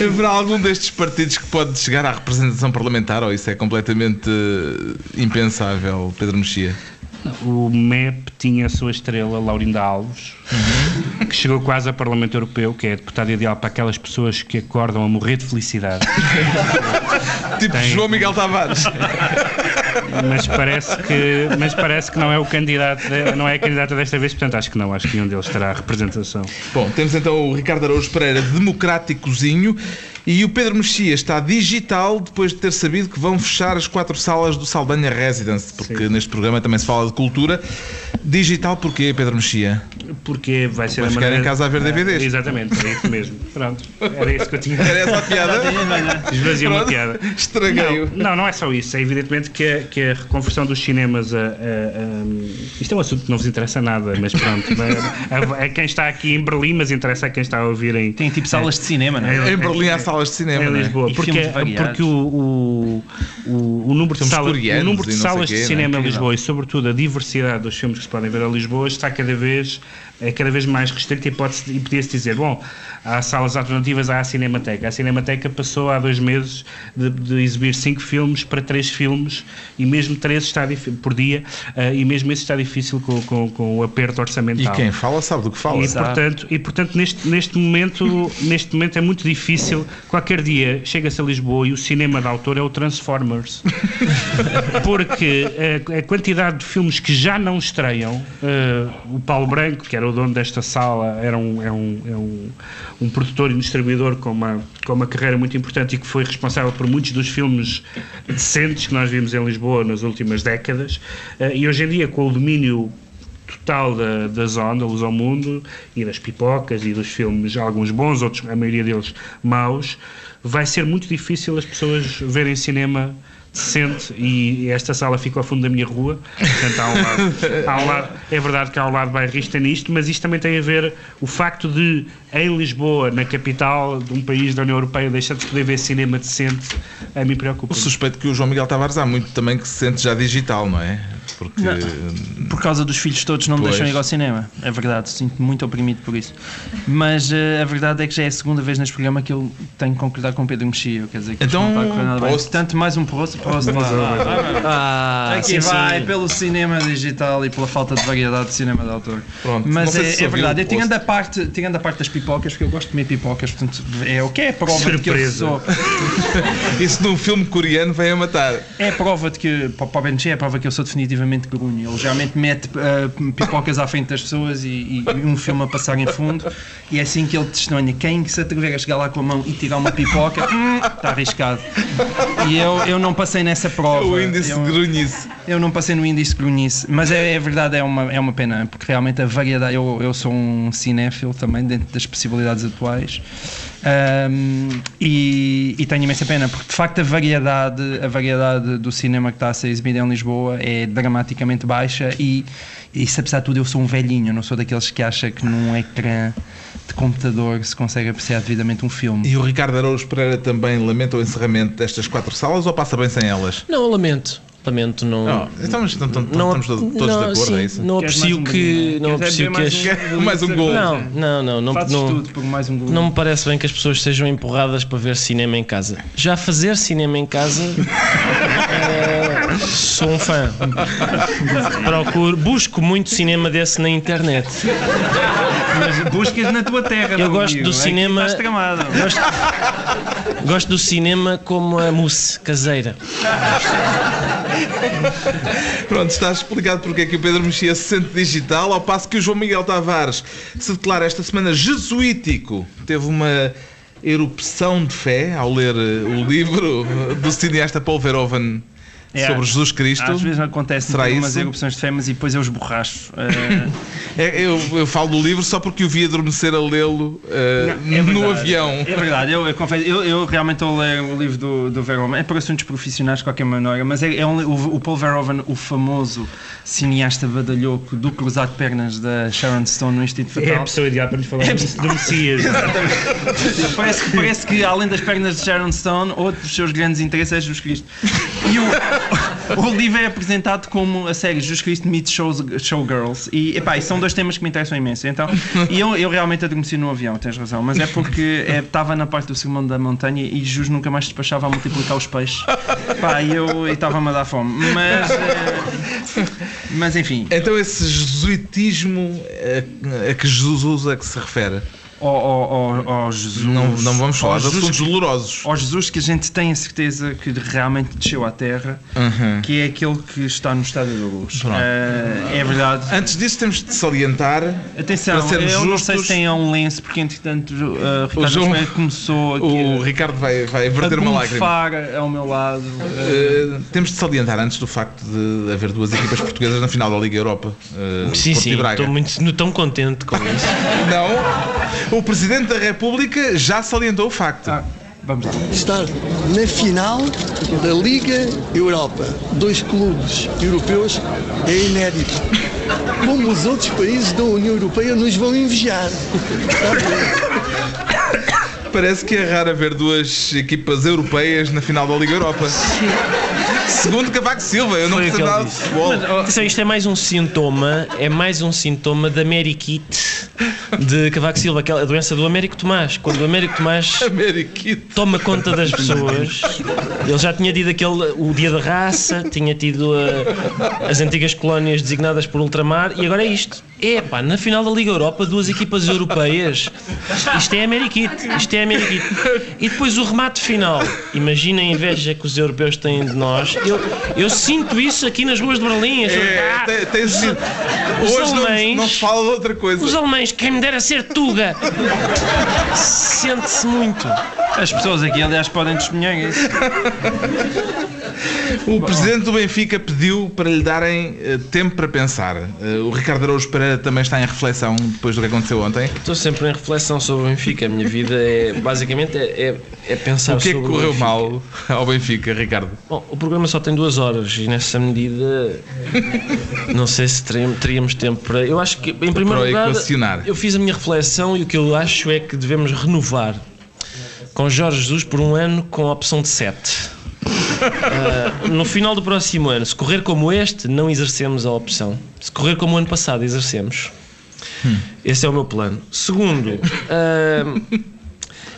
Haverá algum destes partidos que pode chegar à representação parlamentar ou isso é completamente eh, impensável, Pedro Mexia? O MEP tinha a sua estrela, Laurinda Alves, que chegou quase ao Parlamento Europeu, que é a deputada ideal para aquelas pessoas que acordam a morrer de felicidade. Tipo Tem. João Miguel Tavares. Mas parece que, mas parece que não é o candidato, não é a candidata desta vez, portanto acho que não, acho que nenhum deles terá representação. Bom, temos então o Ricardo Araújo Pereira, democráticozinho, e o Pedro Mexia está digital depois de ter sabido que vão fechar as quatro salas do Saldanha Residence, porque Sim. neste programa também se fala de cultura. Digital porquê, Pedro Mexia? Porque vai ser Vai a ficar maneira... em casa a ver DVDs. Exatamente, é isso mesmo. Pronto, era isso que eu tinha. Era essa a piada? Esvaziou uma piada. Estraguei-o. Não, não, não é só isso. É evidentemente que a, que a reconversão dos cinemas a, a- a- Isto é um assunto que não vos interessa nada, mas pronto. A, a quem está aqui em Berlim, mas interessa a quem está a ouvir em, Tem tipo salas de cinema, não é? Em Berlim há salas de cinema, em é? Lisboa. E Porque, porque o, o, o, o número de salas, o número de salas de é? cinema em. Lisboa e, sobretudo, a diversidade dos filmes que se podem ver a Lisboa está cada vez, é cada vez mais restrita e, pode-se- e podia-se dizer, bom, há salas alternativas à Cinemateca. A Cinemateca passou há dois meses de, de exibir cinco filmes para três filmes e mesmo três está por dia eh, e mesmo isso está difícil com, com, com o aperto E orçamental. quem fala sabe do que fala. E portanto, e, portanto neste, neste, momento, neste momento é muito difícil. Qualquer dia chega-se a Lisboa e o cinema de autor é o Transformers. Porque a, a quantidade de filmes que já não estreiam, eh, o Paulo Branco, que era o dono desta sala, era um, é um, é um, um produtor e distribuidor com uma, com uma carreira muito importante e que foi responsável por muitos dos filmes decentes que nós vimos em Lisboa nas últimas décadas. Eh, e hoje em dia, com o domínio total da, da zona, da luz ao mundo e das pipocas e dos filmes, alguns bons, outros, a maioria deles maus, vai ser muito difícil as pessoas verem cinema decente e esta sala fica ao fundo da minha rua, portanto há um lado, há lado- é verdade que há um lado bairrista nisto, mas isto também tem a ver o facto de em Lisboa, na capital de um país da União Europeia, deixar de poder ver cinema decente, a mim preocupa. O suspeito que o João Miguel Tavares há muito também que se sente já digital, não é? Porque Por causa dos filhos todos não me Pois. deixam ir ao cinema. É verdade, sinto-me muito oprimido por isso. Mas eh, a verdade é que já é a segunda vez neste programa que eu tenho que concordar com o Pedro Mexia. Quer dizer que Então, não está a correr nada bem. post. Portanto, mais um post. post lá, lá, lá. Ah, Aqui sim, vai sim. pelo cinema digital e pela falta de variedade de cinema de autor. Pronto, não Mas é, se é verdade. Eu tirando a, parte, tirando a parte das pipocas, porque eu gosto de comer pipocas, portanto é o que é a prova de que eu Surpresa. sou. isso num filme coreano vem a matar. É a prova de que, para o Benji, é a prova que eu sou definitivamente grunho. Ele geralmente mete ah, pipocas à frente das pessoas e, e um filme a passar em fundo, e é assim que ele testemunha. Quem se atrever a chegar lá com a mão e tirar uma pipoca, hum, está arriscado. E eu, eu não passei nessa prova. O índice eu, de grunhice. eu não passei no índice de grunhice, mas é, é verdade, é uma, é uma pena, porque realmente a variedade. Eu, eu sou um cinéfilo também, dentro das possibilidades atuais, ahm, e, e tenho imensa pena, porque de facto a variedade, a variedade do cinema que está a ser exibido em Lisboa é dramaticamente baixa. E, e se apesar de tudo, eu sou um velhinho, eu não sou daqueles que acha que num ecrã de computador se consegue apreciar devidamente um filme. E o Ricardo Araújo Pereira também lamenta o encerramento destas quatro salas ou passa bem sem elas? Não, eu lamento. Não. Não, estamos, não estamos todos de não, acordo, sim, é isso? Não aprecio mais um que. Não Queres aprecio que as. Quer mais um gol? Não, não, não. Não, não, mais um não me parece bem que as pessoas sejam empurradas para ver cinema em casa. Já fazer cinema em casa. eh, sou um fã. Procuro, busco muito cinema desse na internet. Mas buscas na tua terra, Eu gosto amigo. do Aqui cinema- Estás tramado. Gosto, gosto do cinema como a mousse caseira. Pronto, está explicado porque é que o Pedro Mexia se sente digital, ao passo que o João Miguel Tavares se declara esta semana jesuítico. Teve uma erupção de fé ao ler eh, o livro do cineasta Paul Verhoeven É, sobre Jesus Cristo. Às vezes acontece umas erupções de fé, mas e depois eu esborracho. Eh, É, eu, eu falo do livro só porque o vi adormecer a lê-lo é no verdade. avião. É verdade, eu, eu confesso, eu, eu realmente estou a ler o livro do, do Verhoeven, é por assuntos profissionais de qualquer maneira, mas é, é um o, o Paul Verhoeven, o famoso cineasta badalhoco do cruzado de pernas da Sharon Stone no Instinto É a Fatal. pessoa ideal para nos falar disso, do Messias. é? parece, que, parece que além das pernas de Sharon Stone, outro dos seus grandes interesses é Jesus Cristo. E o, o livro é apresentado como a série Jesus Cristo meets shows, Showgirls. E, epá, são dois temas que me interessam imenso. Então, e eu, eu realmente adormeci no avião, tens razão. Mas é porque é, estava na parte do sermão da montanha e Jesus nunca mais despachava a multiplicar os peixes. Pá, e eu estava-me a dar fome. Mas, eh, mas enfim, Então esse jesuitismo a, a que Jesus usa que se refere? Ó ó- ó- ó Jesus. Não, não vamos falar ó de assuntos dolorosos. ao Jesus que a gente tem a certeza que realmente desceu à Terra, Uhum. que é aquele que está no estado da luz. Pronto. Eh, é verdade. Antes disso temos de salientar Atenção, para sermos eu não sei justos, se tem um lenço, porque entretanto uh, Ricardo João- João... começou aqui o a- Ricardo vai, vai a verter uma lágrima. ao meu lado. Uh, temos de salientar antes do facto de haver duas equipas portuguesas na final da Liga Europa. uh, Sim, Porto sim. Estou muito tão contente com isso. Não, o Presidente da República já salientou o facto. ah, vamos lá. estar na final da Liga Europa. Dois clubes europeus é inédito. Como os outros países da União Europeia nos vão invejar. Parece que é raro haver duas equipas europeias na final da Liga Europa. Segundo Cavaco Silva, eu não nada de futebol. Atenção, isto é mais um sintoma, é mais um sintoma da Meriquite de Cavaco Silva, aquela doença do Américo Tomás. Quando o Américo Tomás toma conta das pessoas, ele já tinha tido aquele, o dia da raça, tinha tido uh, as antigas colónias designadas por ultramar e agora é isto. É pá, na final da Liga Europa, duas equipas europeias. Isto é Ameriquite, isto é Ameriquite. E depois o remate final. Imagina a inveja que os europeus têm de nós. Eu, eu sinto isso aqui nas ruas de Berlim. Pessoas, É, "Ah, tem, tem os Hoje não, alemães- não se fala de outra coisa. os alemães, quem me dera ser Tuga. Sente-se muito. As pessoas aqui, aliás, podem testemunhar isso. O presidente do Benfica pediu para lhe darem eh, tempo para pensar. Eh, o Ricardo Araújo Pereira também está em reflexão depois do que aconteceu ontem. Estou sempre em reflexão sobre o Benfica. A minha vida é basicamente é, é, é pensar O que é que sobre correu mal ao Benfica, Ricardo? Bom, o programa só tem duas horas e nessa medida não sei se teríamos, tempo para. Eu acho que, em primeiro lugar, eu fiz a minha reflexão e o que eu acho é que devemos renovar com Jorge Jesus por um ano com a opção de 7. Uh, no final do próximo ano, se correr como este, não exercemos a opção. Se correr como o ano passado, exercemos. Hum. Esse é o meu plano. Segundo, uh,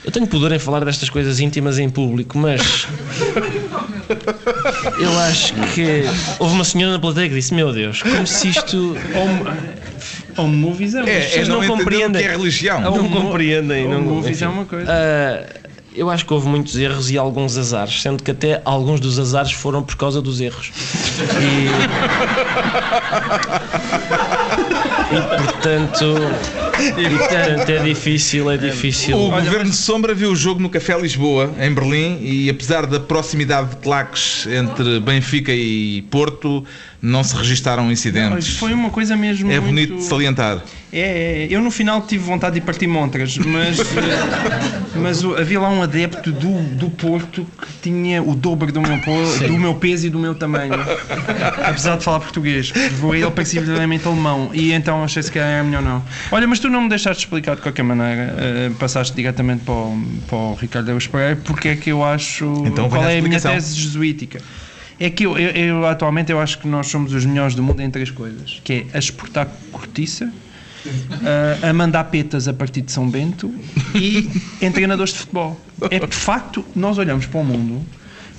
eu tenho pudor em falar destas coisas íntimas em público, mas eu acho que houve uma senhora na plateia que disse: Meu Deus, como se isto. Home movies é, é, é não, não compreendem. que é religião. Não, não compreendem. Home não, movies enfim, é uma coisa. Uh, eu acho que houve muitos erros e alguns azares, sendo que até alguns dos azares foram por causa dos erros. E, e portanto. E, portanto, é difícil, é difícil. O Olha, Governo mas... Sombra viu o jogo no Café Lisboa, em Berlim, e apesar da proximidade de claques entre Benfica e Porto, não se registaram incidentes. Não, foi uma coisa mesmo. É muito... bonito de salientar. É, é, eu no final tive vontade de partir montras, mas, eh, mas havia lá um adepto do, do Porto que tinha o dobro do meu, do meu peso e do meu tamanho, apesar de falar português. Ele parecia verdadeiramente alemão e então achei se que era melhor não. Olha, mas tu não me deixaste explicar de qualquer maneira, uh, passaste diretamente para o, para o Ricardo Eus Pereira, porque é que eu acho. Então, qual é a minha tese jesuítica? É que eu, eu, eu, atualmente eu acho que nós somos os melhores do mundo em três coisas, que é a exportar cortiça, uh, a mandar petas a partir de São Bento e em treinadores de futebol. É de facto, nós olhamos para o mundo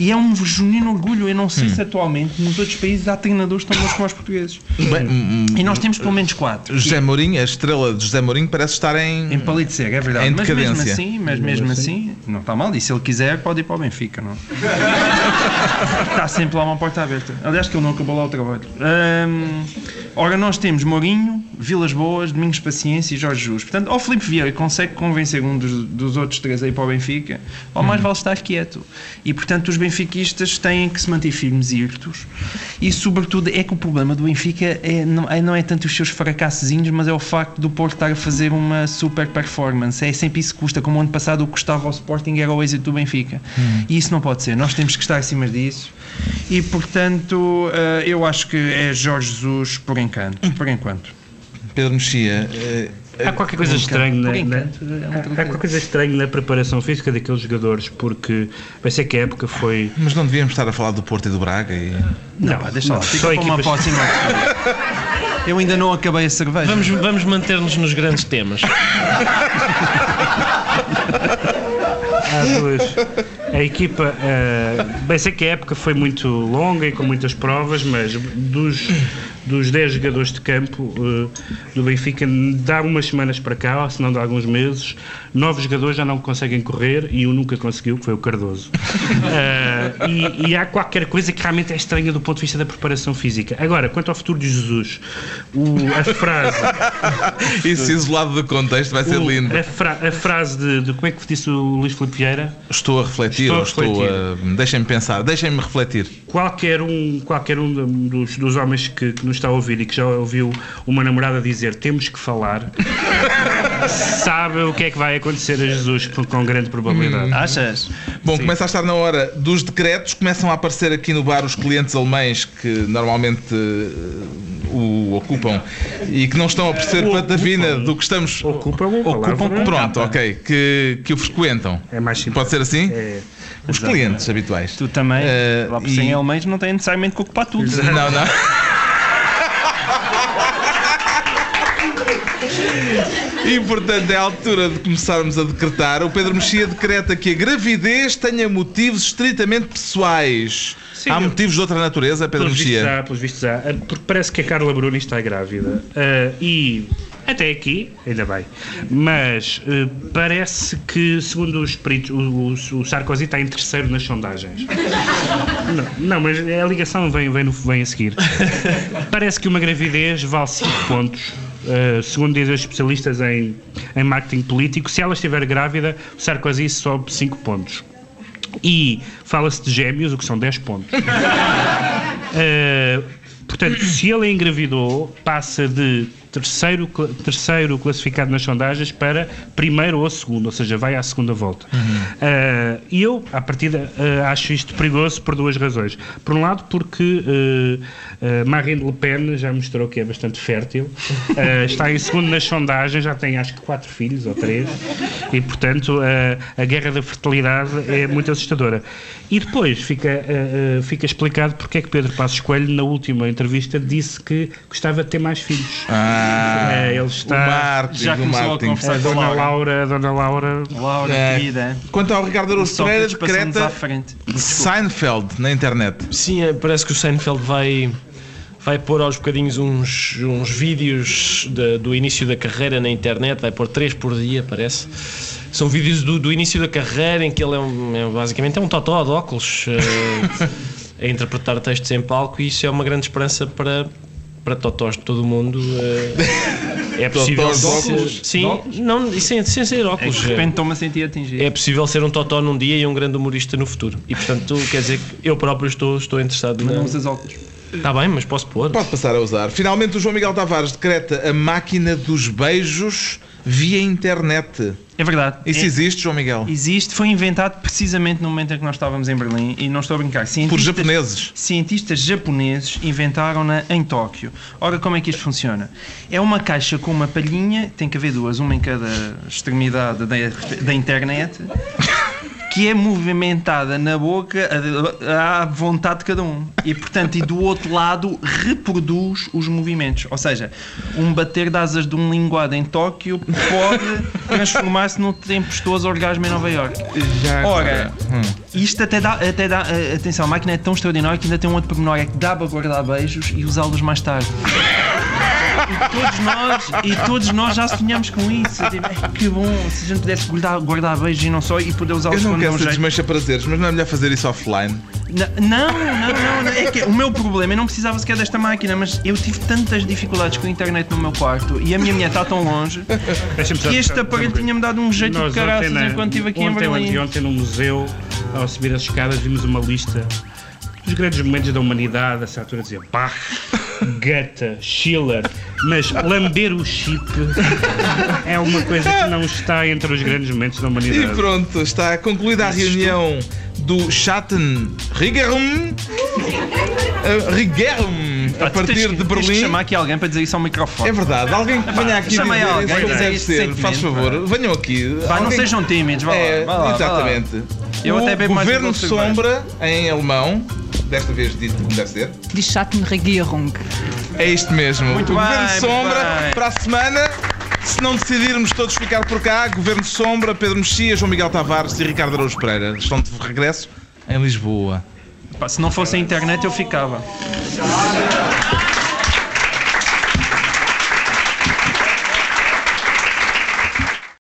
e é um genuíno orgulho. Eu não sei hum. se atualmente nos outros países há treinadores tão bons como os portugueses. Bem, hum, e nós temos pelo menos quatro. José Mourinho, a estrela de José Mourinho parece estar em. Em palidecer, é verdade. mas mesmo assim, mas mesmo assim, não está mal. E se ele quiser, pode ir para o Benfica, não? está sempre lá uma porta aberta. Aliás, que ele não acabou lá o trabalho. Hum, ora, nós temos Mourinho, Vilas Boas, Domingos Paciência e Jorge Jus. Portanto, ou Felipe Vieira consegue convencer um dos, dos outros três aí para o Benfica, ou mais hum. vale estar quieto. E portanto, os benfiquistas têm que se manter firmes e irtos. E sobretudo é que o problema do Benfica é, não, é, não é tanto os seus fracassozinhos, mas é o facto do Porto estar a fazer uma super performance. É sempre isso que custa. Como ano passado o que custava ao Sporting era o êxito do Benfica. Hum. E isso não pode ser. Nós temos que estar acima disso. E portanto, eh, eu acho que é Jorge Jesus por encanto, por enquanto. Pedro Mexia, eh, há qualquer coisa estranha na, na, há qualquer coisa estranha na preparação física daqueles jogadores porque vai ser que a época foi mas não devíamos estar a falar do Porto e do Braga e... não, não deixa lá fica para uma próxima. Eu ainda não acabei a cerveja. Vamos, vamos manter-nos nos grandes temas. Há duas. A equipa uh, bem sei que a época foi muito longa e com muitas provas mas dos dos 10 jogadores de campo uh, do Benfica, dá umas semanas para cá, ou se não dá alguns meses, nove jogadores já não conseguem correr e um nunca conseguiu, que foi o Cardoso. Uh, e, e, há qualquer coisa que realmente é estranha do ponto de vista da preparação física. Agora, quanto ao futuro de Jesus, o, a frase. Isso isolado do contexto vai ser o, lindo. A, fra, a frase de, de, Como é que disse o Luís Filipe Vieira? Estou a refletir, estou a. Estou a, deixem-me pensar, deixem-me refletir. Qualquer um, qualquer um dos, dos homens que, que nos está a ouvir e que já ouviu uma namorada dizer temos que falar, sabe o que é que vai acontecer a Jesus com grande probabilidade. Hum. Achas? Bom, Sim. começa a estar na hora dos decretos, começam a aparecer aqui no bar os clientes alemães que normalmente uh, o ocupam e que não estão a perceber patavina do que estamos. Ocupam, ocupam pronto, ok, que, que o frequentam. É mais simples. Pode ser assim? É. Os clientes habituais. Tu também, uh, lá por e... alemães, não têm necessariamente que ocupar tudo. Não, não. E portanto é a altura de começarmos a decretar. O Pedro Mexia decreta que a gravidez tenha motivos estritamente pessoais. Sim, há motivos de outra natureza, Pedro pelos Mexia? Vistos há, pelos vistos há, porque parece que a Carla Bruni está grávida. Uh, e até aqui, ainda bem. Mas uh, parece que, segundo os peritos, o, o, o, Sarkozy está em terceiro nas sondagens. não, não, mas a ligação vem, vem, no, vem a seguir. parece que uma gravidez vale 5 pontos Uh, segundo dizem os especialistas em, em marketing político, se ela estiver grávida, o Sarkozy sobe 5 pontos. E fala-se de gêmeos, o que são 10 pontos. uh, portanto, se ele engravidou, passa de terceiro, terceiro classificado nas sondagens para primeiro ou segundo, ou seja, vai à segunda volta. Ah, e eu, à partida, ah, acho isto perigoso por duas razões. Por um lado, porque ah, Marine Le Pen já mostrou que é bastante fértil, está em segundo nas sondagens, já tem acho que quatro filhos ou três, e portanto a, guerra da fertilidade é muito assustadora. E depois fica, fica explicado porque é que Pedro Passos Coelho, na última entrevista, disse que gostava de ter mais filhos. Ah, É, ele o está- marketing, Já o começou a conversar A com a dona Laura. Dona Laura Laura, É. querida. Quanto ao Ricardo Araújo Pereira, decreta. Seinfeld na internet. Sim, é, parece que o Seinfeld vai, vai pôr aos bocadinhos uns, uns vídeos da- do início da carreira na internet, vai pôr três por dia, parece. São vídeos do, do início da carreira em que ele é, um- é basicamente é um totó de óculos eh, a interpretar textos em palco e isso é uma grande esperança para, para totós de todo o mundo. eh. é possível Totós ser- óculos? Sim, não, sem, sem ser É que óculos. de repente estou-me a sentir atingido. É possível ser um totó num dia e um grande humorista no futuro. E portanto, quer dizer que eu próprio estou, estou interessado Mas não usas óculos. Está bem, mas posso pôr. Pode passar a usar. Finalmente, o João Miguel Tavares decreta a máquina dos beijos via internet. É verdade. Isso É- existe, João Miguel? Existe, foi inventado precisamente no momento em que nós estávamos em Berlim e não estou a brincar. Por japoneses. Cientistas japoneses inventaram-na em Tóquio. Ora, como é que isto funciona? É uma caixa com uma palhinha, tem que haver duas, uma em cada extremidade da, da internet, que é movimentada na boca à vontade de cada um. E, portanto, e do outro lado reproduz os movimentos. Ou seja, um bater de asas de um linguado em Tóquio pode transformar-se num tempestuoso orgasmo em Nova York. Já Ora, Hum. isto até dá, até dá eh, atenção, a máquina é tão extraordinária que ainda tem um outro pormenor, é que dá para guardar beijos e usá-los mais tarde. E todos nós, e todos nós já sonhamos com isso. Tipo, "Ai, que bom, se a gente pudesse guardar, guardar beijos e não só, e poder Eu usá-los não quando quero ser desmancha prazeres, mas não é melhor fazer isso offline? Não, não, não, não. É que o meu problema, eu não precisava sequer desta máquina, mas eu tive tantas dificuldades com a internet no meu quarto e a minha mulher está tão longe Deixa-me só- que este só- aparelho tinha-me dado um jeito Nós de caraças na- enquanto estive aqui em ontem, ou Berlim. anteontem, no museu, ao subir as escadas, vimos uma lista dos grandes momentos da humanidade. Essa altura dizia Bach, Goethe, Schiller, mas lamber o chip é uma coisa que não está entre os grandes momentos da E humanidade. pronto, está concluída a reunião do Schatten Rigerum. Uh, Rigerum, a partir de tens Berlim. chamar aqui alguém para dizer isso ao microfone. É verdade, alguém que venha aqui chamei dizer alguém, isso dizer isso ser, faz favor, venham aqui. Vá, não sejam tímidos, vá lá, É, vá lá, exatamente. Eu o até bebo mais Governo. Sombra, em alemão, desta vez dito como deve ser, Die Schattenregierung. é isto mesmo. Muito o bem, Governo Sombra, bem. para a semana, se não decidirmos todos ficar por cá, Governo Sombra, Pedro Mexia, João Miguel Tavares e Ricardo Araújo Pereira estão de regresso em Lisboa. Se não fosse a internet eu ficava.